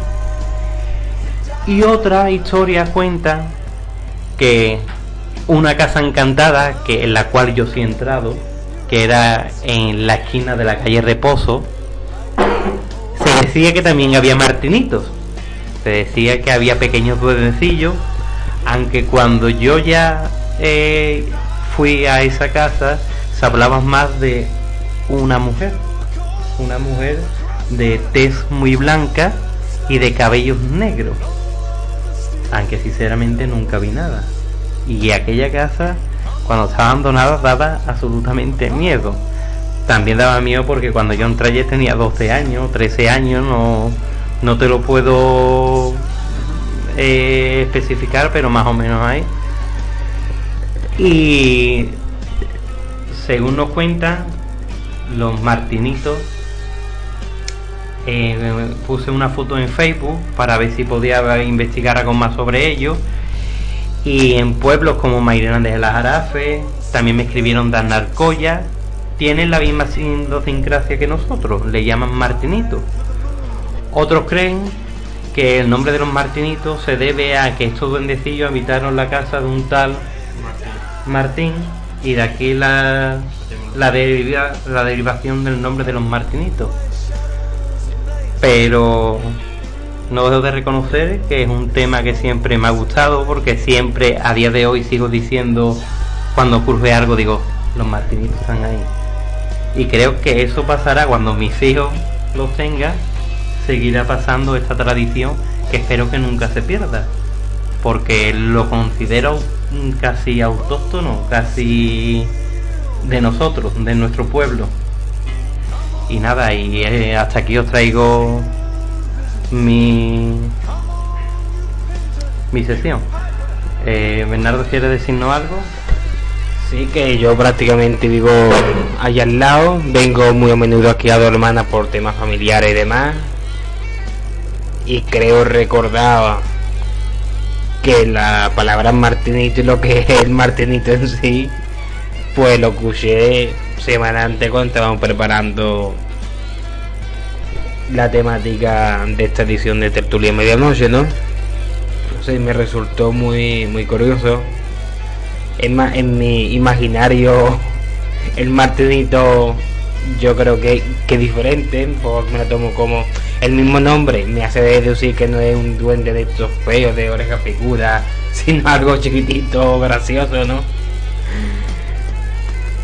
Y otra historia cuenta que una casa encantada, que en la cual yo sí he entrado, que era en la esquina de la calle Reposo, se decía que también había martinitos. Se decía que había pequeños duendecillos, aunque cuando yo ya eh, fui a esa casa, se hablaba más de una mujer. Una mujer de tez muy blanca y de cabellos negros. Aunque sinceramente nunca vi nada. Y aquella casa, cuando estaba abandonada, daba absolutamente miedo. También daba miedo porque cuando yo entré allí tenía 12 años, 13 años, no, no te lo puedo eh, especificar, pero más o menos ahí. Y según nos cuentan, los martinitos, eh, puse una foto en Facebook para ver si podía investigar algo más sobre ellos. Y en pueblos como Mairena de la Jarafe, también me escribieron de Arcoya, tienen la misma idiosincrasia que nosotros, le llaman martinitos. Otros creen que el nombre de los martinitos se debe a que estos duendecillos habitaron la casa de un tal Martín y de aquí la, la, deriva- la derivación del nombre de los martinitos. Pero no dejo de reconocer que es un tema que siempre me ha gustado porque siempre a día de hoy sigo diciendo cuando ocurre algo digo los martinitos están ahí y creo que eso pasará cuando mis hijos los tengan seguirá pasando esta tradición que espero que nunca se pierda porque lo considero mm, casi autóctono casi de nosotros de nuestro pueblo. Y nada y eh, hasta aquí os traigo mi mi sesión eh, Bernardo quiere decirnos algo Sí, que yo prácticamente vivo allá al lado, vengo muy a menudo aquí a Dormana por temas familiares y demás. Y creo recordar que la palabra martinito y lo que es el martinito en sí, pues lo escuché semana antes cuando estábamos preparando la temática de esta edición de Tertulia Medianoche, ¿no? Sé, me resultó muy, muy curioso en, ma- en mi imaginario el martinito yo creo que, que diferente porque me lo tomo como el mismo nombre me hace deducir que no es un duende de estos feos de oreja picuda sino algo chiquitito gracioso no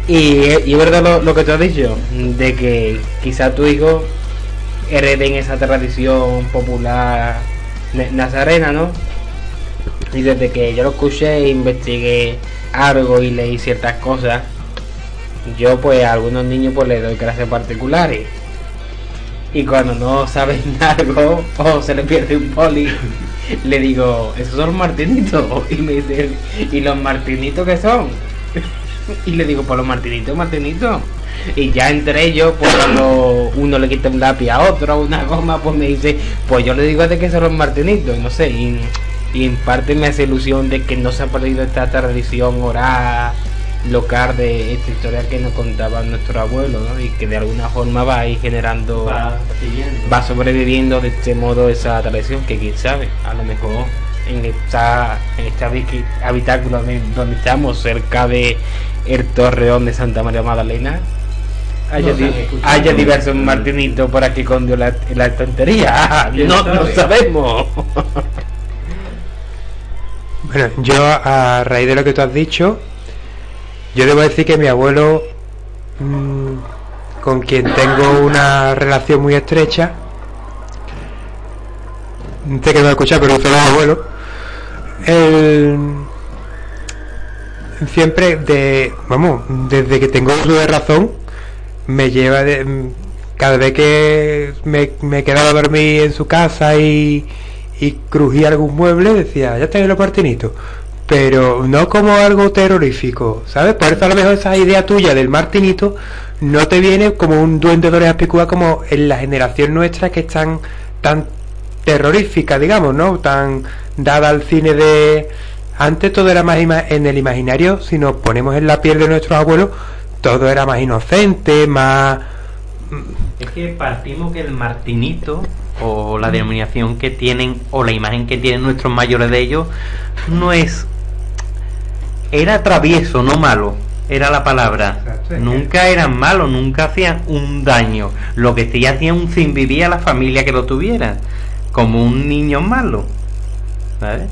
y, es verdad lo, que tú has dicho de que quizá tu hijo hereden esa tradición popular nazarena no y desde que yo lo escuché, investigué algo y leí ciertas cosas, yo pues a algunos niños pues les doy clases particulares. Y cuando no saben algo o se les pierde un poli, le digo, esos son los martinitos. Y me dicen, ¿y los martinitos qué son? Y le digo, pues los martinitos, martinitos. Y ya entre ellos, pues cuando uno le quita un lápiz a otro, una goma, pues me dice, pues yo le digo de que son los martinitos, y no sé, y, y en parte me hace ilusión de que no se ha perdido esta tradición oral local de esta historia que nos contaban nuestros abuelos, ¿no? Y que de alguna forma va a ir generando, va sobreviviendo de este modo esa tradición que quién sabe, a lo mejor en esta, en este habi- habitáculo donde estamos, cerca de el torreón de Santa María Magdalena, haya, No di- haya diversos martinitos por aquí con Dios la, la estantería. ¿Quién No, no sabe? sabemos. Bueno, yo a raíz de lo que tú has dicho, yo debo decir que mi abuelo, mm, con quien tengo una relación muy estrecha, sé que no escucha, pero un saludo abuelo, el siempre de vamos desde que tengo uso de razón me lleva de cada vez que me, me quedaba a dormir en su casa y, y crujía algún mueble decía ya tengo los martinitos pero no como algo terrorífico ¿sabes? por eso a lo mejor esa idea tuya del martinito no te viene como un duende de orejas picudas como en la generación nuestra que están tan terrorífica, digamos, ¿no? Tan dada al cine de... Antes todo era más ima- en el imaginario, si nos ponemos en la piel de nuestros abuelos, todo era más inocente, más... Es que partimos que el martinito o la denominación que tienen o la imagen que tienen nuestros mayores de ellos no es era travieso, no malo. Era la palabra. Nunca eran malos, nunca hacían un daño. Lo que sí hacían un sin vivir a la familia que lo tuviera. Como un niño malo. ¿sabes?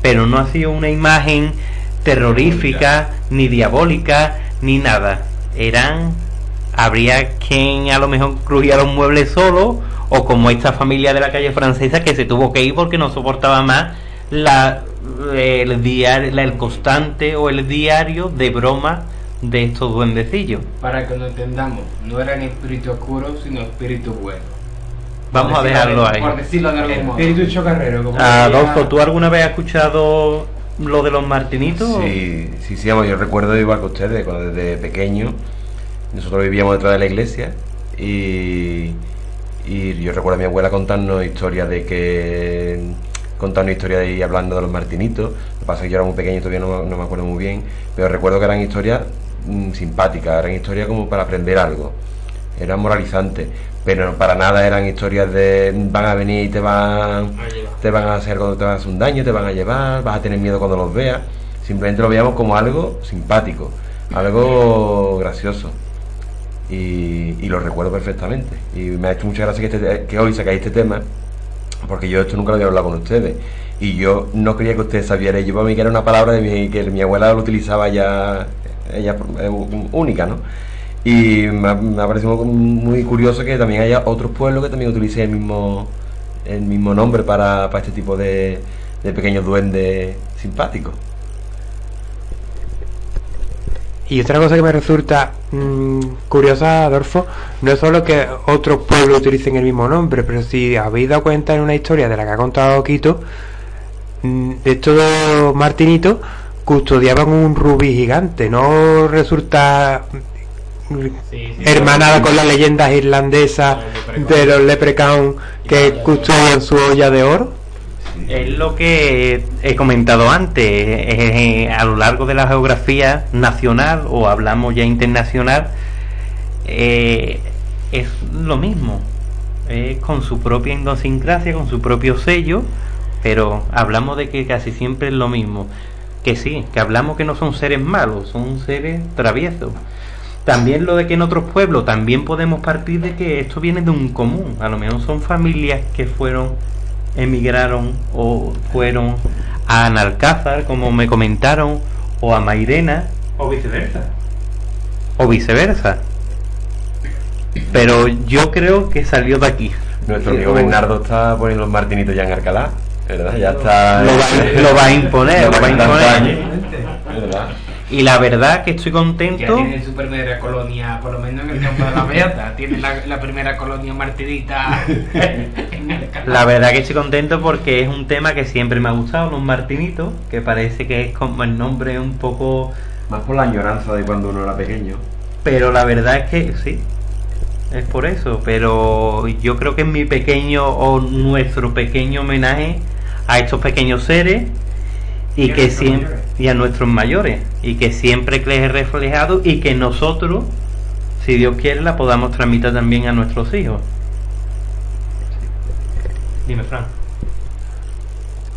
Pero no ha sido una imagen terrorífica, ni diabólica, ni nada. Eran. Habría quien a lo mejor crujía los muebles solo, o como esta familia de la calle francesa que se tuvo que ir porque no soportaba más la, el, diario, la- el constante o el diario de broma de estos duendecillos. Para que nos entendamos, no eran espíritus oscuros, sino espíritus buenos. Vamos a Por dejarlo de- ahí. Por decirlo de algún modo. Espíritu chocarrero, como Adolfo, ¿tú alguna vez has escuchado lo de los martinitos? Sí, sí, sí, vamos, yo recuerdo igual que ustedes, cuando desde pequeño nosotros vivíamos detrás de la iglesia y, y yo recuerdo a mi abuela contarnos historias de que contarnos historias y hablando de los martinitos. Lo que pasa es que yo era muy pequeño y todavía no, me- no me acuerdo muy bien, pero recuerdo que eran historias mm, simpáticas, eran historias como para aprender algo, eran moralizantes, pero para nada eran historias de van a venir y te van te van a hacer te van a hacer un daño, te van a llevar, vas a tener miedo cuando los veas. Simplemente lo veíamos como algo simpático, algo gracioso. Y, y lo recuerdo perfectamente. Y me ha hecho mucha gracia que, este- que hoy sacáis este tema, porque yo esto nunca lo había hablado con ustedes. Y yo no creía que ustedes sabieran. Yo para mí que era una palabra de mi, que mi abuela lo utilizaba ya, ella eh, única, ¿no? Y me me ha parecido muy curioso que también haya otros pueblos que también utilicen el mismo, el mismo nombre para, para este tipo de, de pequeños duendes simpáticos. Y otra cosa que me resulta mm, curiosa, Adolfo, no es solo que otros pueblos utilicen el mismo nombre, pero si habéis dado cuenta en una historia de la que ha contado Quito, mm, estos martinitos custodiaban un rubí gigante, ¿no resulta mm, hermanada con las leyendas irlandesas de los leprechaun que custodian su olla de oro? Es lo que he comentado antes, eh, eh, a lo largo de la geografía nacional o hablamos ya internacional, eh, es lo mismo, es con su propia idiosincrasia, con su propio sello, pero hablamos de que casi siempre es lo mismo, que sí, que hablamos que no son seres malos, son seres traviesos. También lo de que en otros pueblos también podemos partir de que esto viene de un común, a lo mejor son familias que fueron emigraron o fueron a Analcázar, como me comentaron, o a Mairena, O viceversa. o viceversa. Pero yo creo que salió de aquí. Nuestro amigo Bernardo está poniendo los martinitos ya en Alcalá, ¿verdad? Ya está. Lo va, lo va a imponer, lo va a imponer. ¿verdad? Y la verdad que estoy Ya contento. tiene su primera colonia, por lo menos en el campo de la Beata. Tiene la, la primera colonia martirita. en el canal. La verdad que estoy contento porque es un tema que siempre me ha gustado, los martinitos, que parece que es como el nombre un poco Más por la añoranza de cuando uno era pequeño. Pero la verdad es que sí, es por eso. Pero yo creo que es mi pequeño o nuestro pequeño homenaje a estos pequeños seres y, que siempre mayores. y a nuestros mayores y que siempre que les he reflejado y que nosotros, si Dios quiere, la podamos transmitir también a nuestros hijos. Dime, Fran.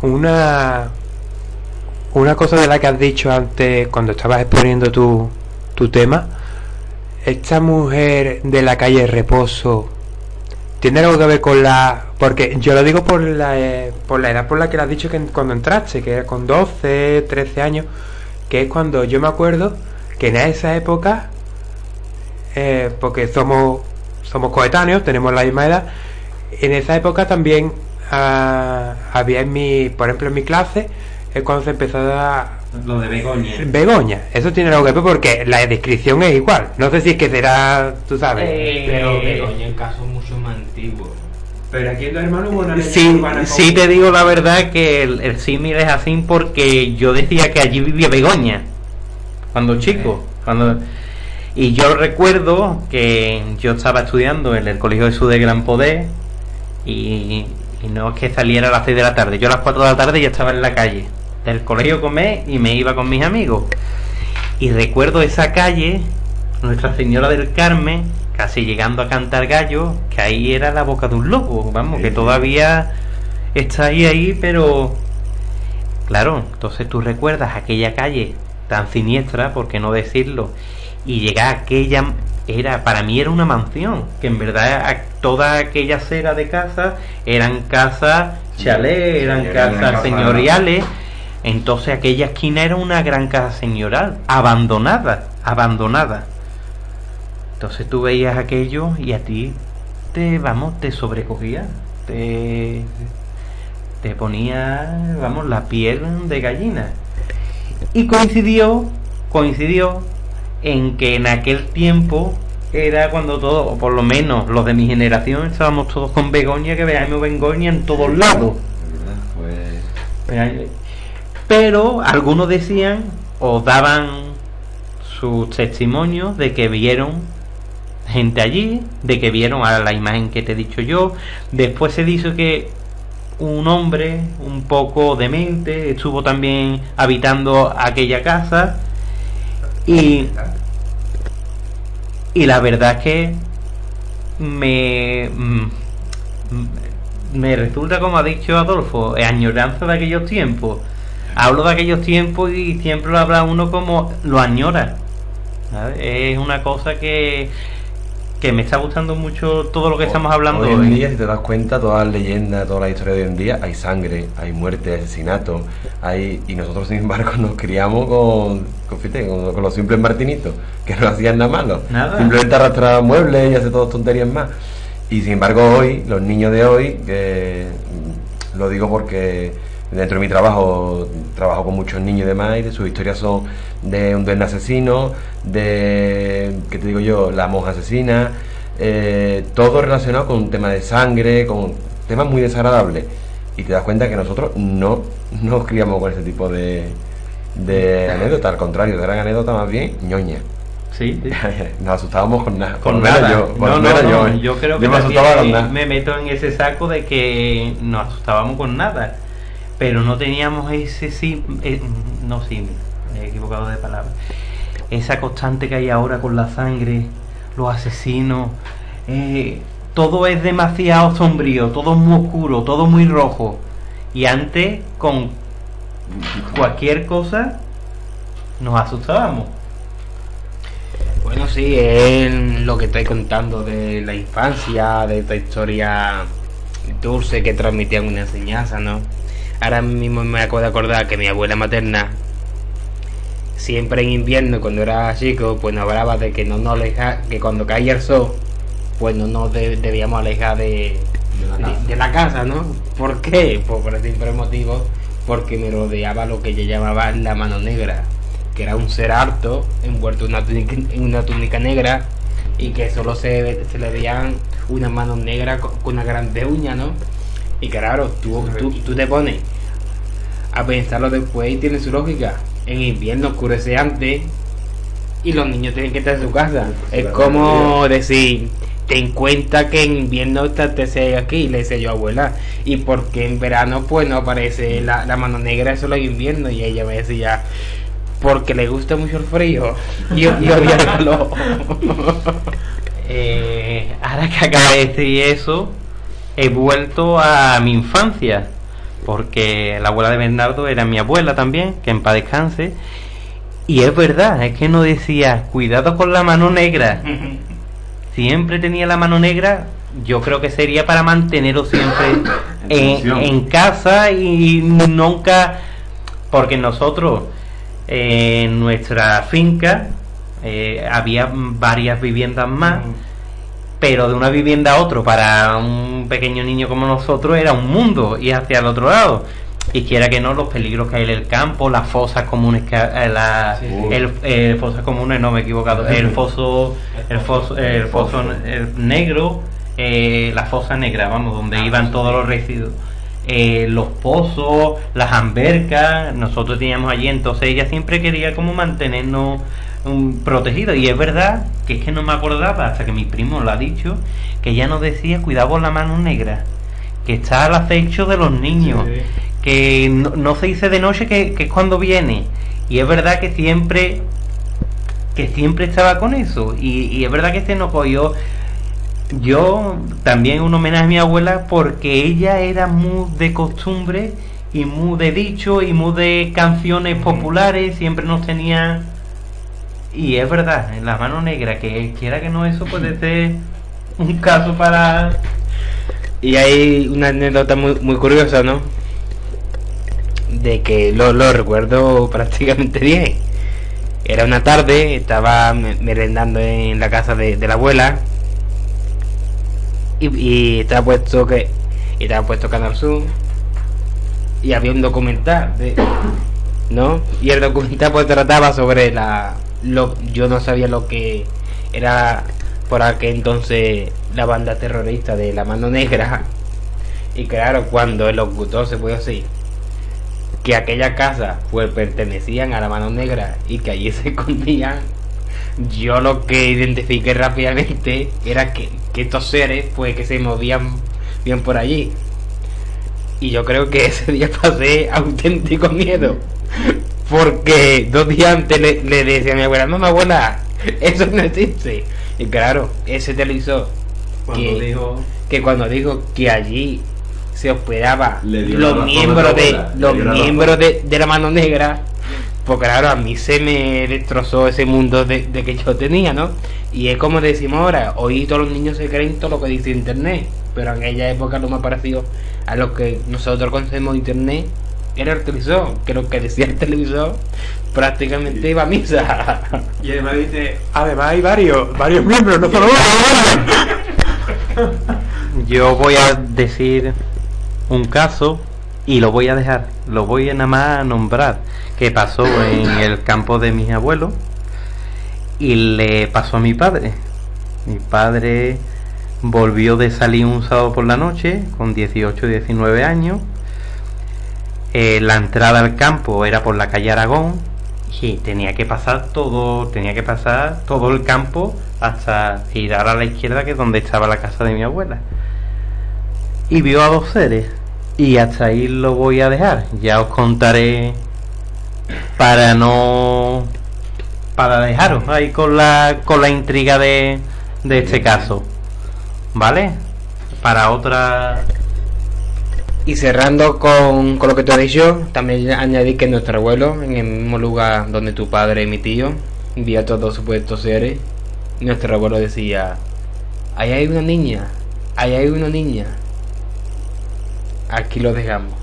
Una una cosa de la que has dicho antes cuando estabas exponiendo tu, tu tema, esta mujer de la calle Reposo tiene algo que ver con la porque yo lo digo por la eh, por la edad por la que le has dicho que en- cuando entraste, que era con 12, 13 años, que es cuando yo me acuerdo que en esa época eh, porque somos somos coetáneos, tenemos la misma edad. En esa época también ah, había en mi, por ejemplo, en mi clase, es cuando se empezó a Lo de Begoña. Begoña. Eso tiene algo que ver porque la descripción es igual. No sé si es que será, tú sabes. Eh, Pero Begoña en caso mucho más antiguo. Pero aquí en los hermanos leyenda Sí, urbana sí te digo la verdad que el, el símil es así porque yo decía que allí vivía Begoña cuando chico, cuando y yo recuerdo que yo estaba estudiando en el Colegio Jesús de Gran Poder y, y no es que saliera a las 6 de la tarde, yo a las 4 de la tarde ya estaba en la calle del colegio a comer y me iba con mis amigos. Y recuerdo esa calle, Nuestra Señora del Carmen, casi llegando a cantar gallo, que ahí era la boca de un lobo, vamos, que todavía está ahí, ahí, pero claro, entonces tú recuerdas aquella calle tan siniestra, por qué no decirlo, y llegar a aquella era para mí era una mansión, que en verdad toda aquella acera de casas eran casas chalet, eran Era una casas casa- señoriales. Entonces aquella esquina era una gran casa señoral, abandonada, abandonada. Entonces tú veías aquello y a ti te, vamos, te sobrecogía, te, te ponía, vamos, la piel de gallina. Y coincidió, coincidió en que en aquel tiempo era cuando todos, o por lo menos los de mi generación, estábamos todos con Begoña, que veíamos Begoña en todos lados. Pues Pero algunos decían o daban sus testimonios de que vieron gente allí, de que vieron a la imagen que te he dicho yo. Después se dice que un hombre un poco demente estuvo también habitando aquella casa y y la verdad es que me mm, me resulta como ha dicho Adolfo añoranza de aquellos tiempos hablo de aquellos tiempos y siempre lo habla uno como lo añora es una cosa que que me está gustando mucho todo lo que estamos hablando Hoy en hoy. día, si te das cuenta, todas las leyendas, toda la historia de hoy en día, hay sangre, hay muerte, hay asesinato, hay... y nosotros, sin embargo, nos criamos con, con, fíjate, con, con los simples martinitos, que no hacían nada malo. Nada. Simplemente arrastraban muebles y hace todas tonterías más. Y sin embargo, hoy, los niños de hoy, que mm, lo digo porque dentro de mi trabajo trabajo con muchos niños y demás, y de sus historias son de un duende asesino, de, ¿qué te digo yo?, la monja asesina, eh, todo relacionado con un tema de sangre, con temas muy desagradables. Y te das cuenta que nosotros no nos criamos con ese tipo de, de anécdotas, al contrario, eran anécdotas más bien ñoñas. Sí, sí. Nos asustábamos con nada. con nada. yo, no, no, no, yo, eh. yo creo que me también asustaba con nada. me meto en ese saco de que nos asustábamos con nada, pero no teníamos ese sí, eh, no me he equivocado de palabra, esa constante que hay ahora con la sangre, los asesinos, eh, todo es demasiado sombrío, todo muy oscuro, todo muy rojo, y antes con cualquier cosa nos asustábamos. Bueno, sí, es lo que estoy contando de la infancia, de esta historia dulce que transmitían una enseñanza, ¿no? Ahora mismo me acabo de acordar que mi abuela materna, siempre en invierno, cuando era chico, pues nos hablaba de que no nos aleja, que cuando caía el sol, pues no nos de- debíamos alejar de, de, de la casa, ¿no? ¿Por qué? Pues por el simple motivo, porque me rodeaba lo que ella llamaba la mano negra, que era un ser harto envuelto en una túnica, en una túnica negra y que solo se, se le veían una mano negra con, con una grande uña, ¿no? Y claro, tú, tú, tú te pones a pensarlo después y tiene su lógica. En invierno oscurece antes y los niños tienen que estar en su casa. Es como decir, ten cuenta que en invierno está te aquí, le decía yo abuela, y porque en verano pues no aparece la, la mano negra solo en invierno, y ella me decía, porque le gusta mucho el frío y, odia el calor. Eh, ahora que acaba de decir eso, he vuelto a mi infancia, porque la abuela de Bernardo era mi abuela también, que en paz descanse, y es verdad, es que no decía, cuidado con la mano negra, siempre tenía la mano negra, yo creo que sería para mantenerlo siempre en, casa y nunca, porque nosotros eh, en nuestra finca eh, había varias viviendas más, pero de una vivienda a otro para un pequeño niño como nosotros era un mundo y hacia el otro lado. y quiera que no los peligros que hay en el campo, las fosas comunes que eh, la, Sí. el, eh, fosas comunes, no me he equivocado, el foso, el foso, el foso el negro, eh, la fosa negra, vamos, donde iban todos los residuos. eh, los pozos, las albercas, nosotros teníamos allí, entonces ella siempre quería como mantenernos um, protegidos y es verdad que es que no me acordaba hasta que mi primo lo ha dicho, que ella nos decía cuidado con la mano negra, que está al acecho de los niños, Sí. que no, no se dice de noche que, que es cuando viene. Y es verdad que siempre que siempre estaba con eso. Y, y es verdad que se nos cogió. Yo también un homenaje a mi abuela porque ella era muy de costumbre y muy de dicho y muy de canciones populares, siempre nos tenía y es verdad, en la mano negra, que quiera que no eso puede ser un caso para Y hay una anécdota muy, muy curiosa, ¿no? De que lo, lo recuerdo prácticamente bien. Era una tarde, estaba me- merendando en la casa de, de la abuela y, y estaba puesto que estaba puesto Canal Sur y había un documental de, ¿no? Y el documental pues trataba sobre la lo yo no sabía lo que era por aquel entonces la banda terrorista de la mano negra. Y claro cuando el locutor se puede decir que aquella casa pues pertenecían a la mano negra y que allí se escondían yo lo que identifiqué rápidamente era que, que estos seres pues que se movían bien por allí. Y yo creo que ese día pasé auténtico miedo porque dos días antes le, le decía a mi abuela mamá abuela eso no existe y claro ese televisor Cuando que, dijo que cuando dijo que allí se hospedaba los miembros de abuela, los miembros de, de la mano negra pues claro a mí se me destrozó ese mundo de, de que yo tenía no y es como decimos ahora hoy todos los niños se creen todo lo que dice internet pero en aquella época lo más parecido a lo que nosotros conocemos internet era el televisor que lo que decía el televisor prácticamente iba a misa Y además dice, Además hay varios, varios miembros, no solo uno. Yo voy a decir un caso y lo voy a dejar, lo voy a nada más a nombrar, que pasó en el campo de mis abuelos y le pasó a mi padre. Mi padre volvió de salir un sábado por la noche con 18 19 años. Eh, la entrada al campo era por la calle Aragón y tenía que pasar todo, tenía que pasar todo el campo hasta girar a la izquierda que es donde estaba la casa de mi abuela. Y vio a dos seres y hasta ahí lo voy a dejar. Ya os contaré para no para dejaros ahí con la con la intriga de, de este caso. ¿Vale? Para otra Y cerrando con, con lo que tú has dicho, también añadí que nuestro abuelo, en el mismo lugar donde tu padre y mi tío, vio a todos supuestos seres, nuestro abuelo decía, ahí hay una niña, ahí hay una niña. Aquí lo dejamos.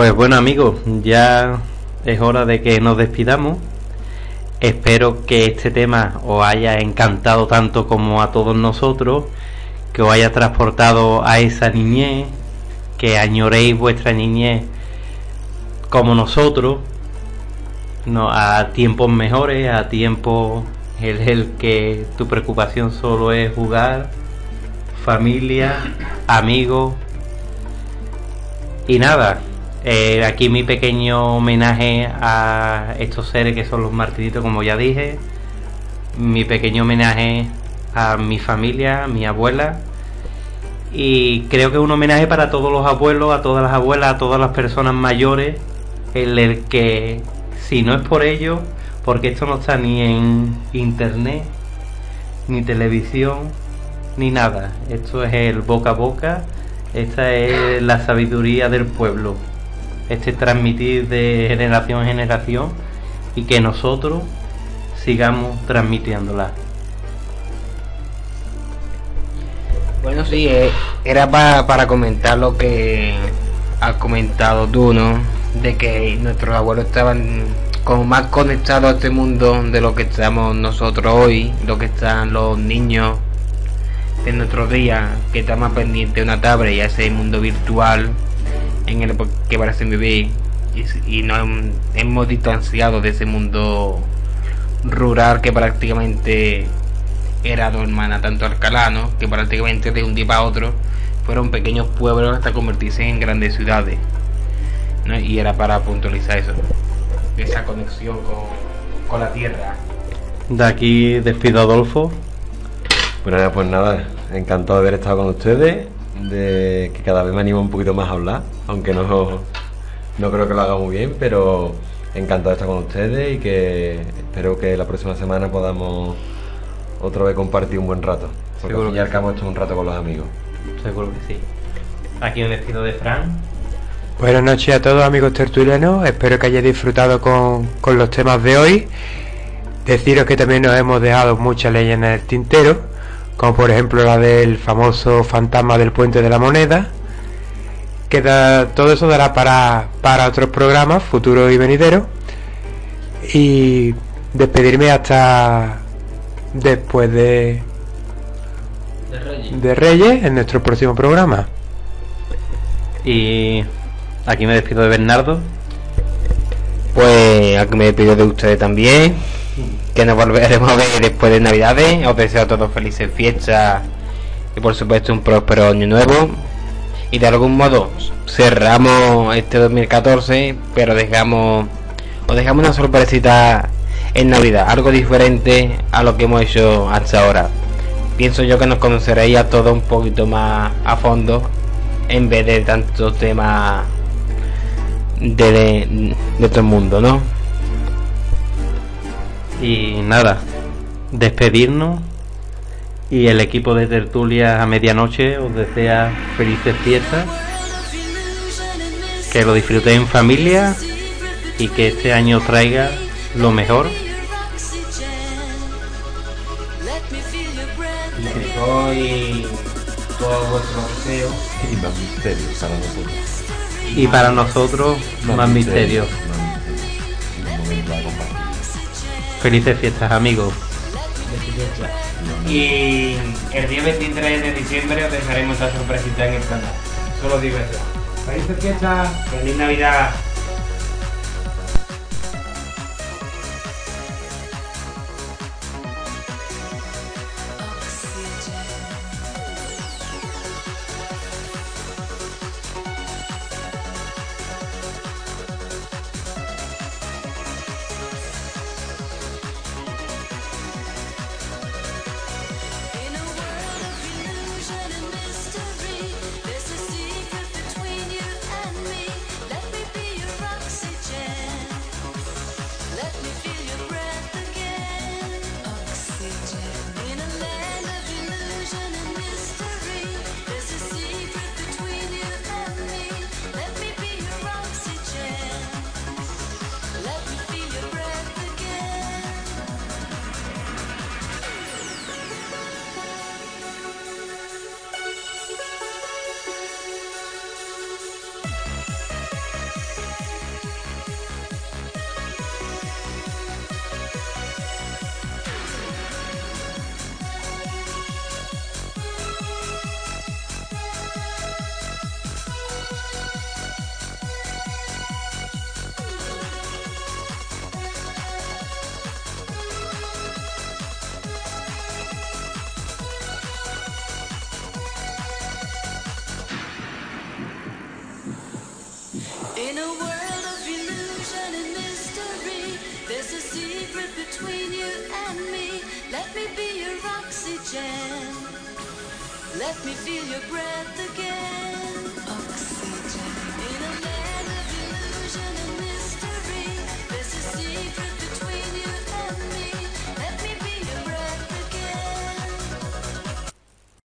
Pues bueno amigos, ya es hora de que nos despidamos. Espero que este tema os haya encantado tanto como a todos nosotros, que os haya transportado a esa niñez, que añoréis vuestra niñez como nosotros, no, a tiempos mejores, a tiempos en el que tu preocupación solo es jugar, familia, amigos y nada, eh, aquí mi pequeño homenaje a estos seres que son los martiritos, como ya dije. Mi pequeño homenaje a mi familia, a mi abuela. Y creo que es un homenaje para todos los abuelos, a todas las abuelas, a todas las personas mayores, en el que, si no es por ello, porque esto no está ni en internet, ni televisión, ni nada. Esto es el boca a boca, esta es la sabiduría del pueblo este transmitir de generación en generación y que nosotros sigamos transmitiéndola. Bueno, sí, eh, era para, para comentar lo que has comentado tú, ¿no? De que nuestros abuelos estaban como más conectados a este mundo de lo que estamos nosotros hoy, lo que están los niños de nuestros días, que están más pendientes de una tablet y a ese mundo virtual en el que parecen vivir y, y nos hemos distanciado de ese mundo rural que prácticamente era dos hermanas, tanto Alcalá, que prácticamente de un día para otro fueron pequeños pueblos hasta convertirse en grandes ciudades. Y era para puntualizar eso, esa conexión con, con la tierra. De aquí despido a Adolfo. Bueno, pues nada, encantado de haber estado con ustedes de que cada vez me animo un poquito más a hablar, aunque no, no creo que lo haga muy bien, pero encantado de estar con ustedes y que espero que la próxima semana podamos otra vez compartir un buen rato. Porque Seguro ya acabamos hecho un rato con los amigos. Seguro que sí. Aquí un estilo de Fran. Buenas noches a todos amigos tertulianos, espero que hayáis disfrutado con, con los temas de hoy. Deciros que también nos hemos dejado muchas leyes en el tintero como por ejemplo la del famoso fantasma del puente de la moneda. Que todo eso dará para, para otros programas futuros y venideros. Y despedirme hasta después de, de Reyes. en nuestro próximo programa. Y aquí me despido de Bernardo. Pues aquí me despido de ustedes también que nos volveremos a ver después de Navidades. Os deseo a todos felices fiestas y por supuesto un próspero año nuevo. Y de algún modo cerramos este 2014, pero dejamos os dejamos una sorpresita en Navidad, algo diferente a lo que hemos hecho hasta ahora. Pienso yo que nos conoceréis a todos un poquito más a fondo en vez de tantos temas de, de, de todo el mundo, ¿no? Y nada, despedirnos y el equipo de tertulia a medianoche os desea felices fiestas, que lo disfrutéis en familia y que este año traiga lo mejor. Y todo vuestro deseo y más misterio para nosotros. Y para nosotros más, misterio. Felices fiestas, amigos. Y el día 23 de diciembre os dejaremos esta sorpresita en el canal. Solo digo eso. Felices fiestas, feliz Navidad.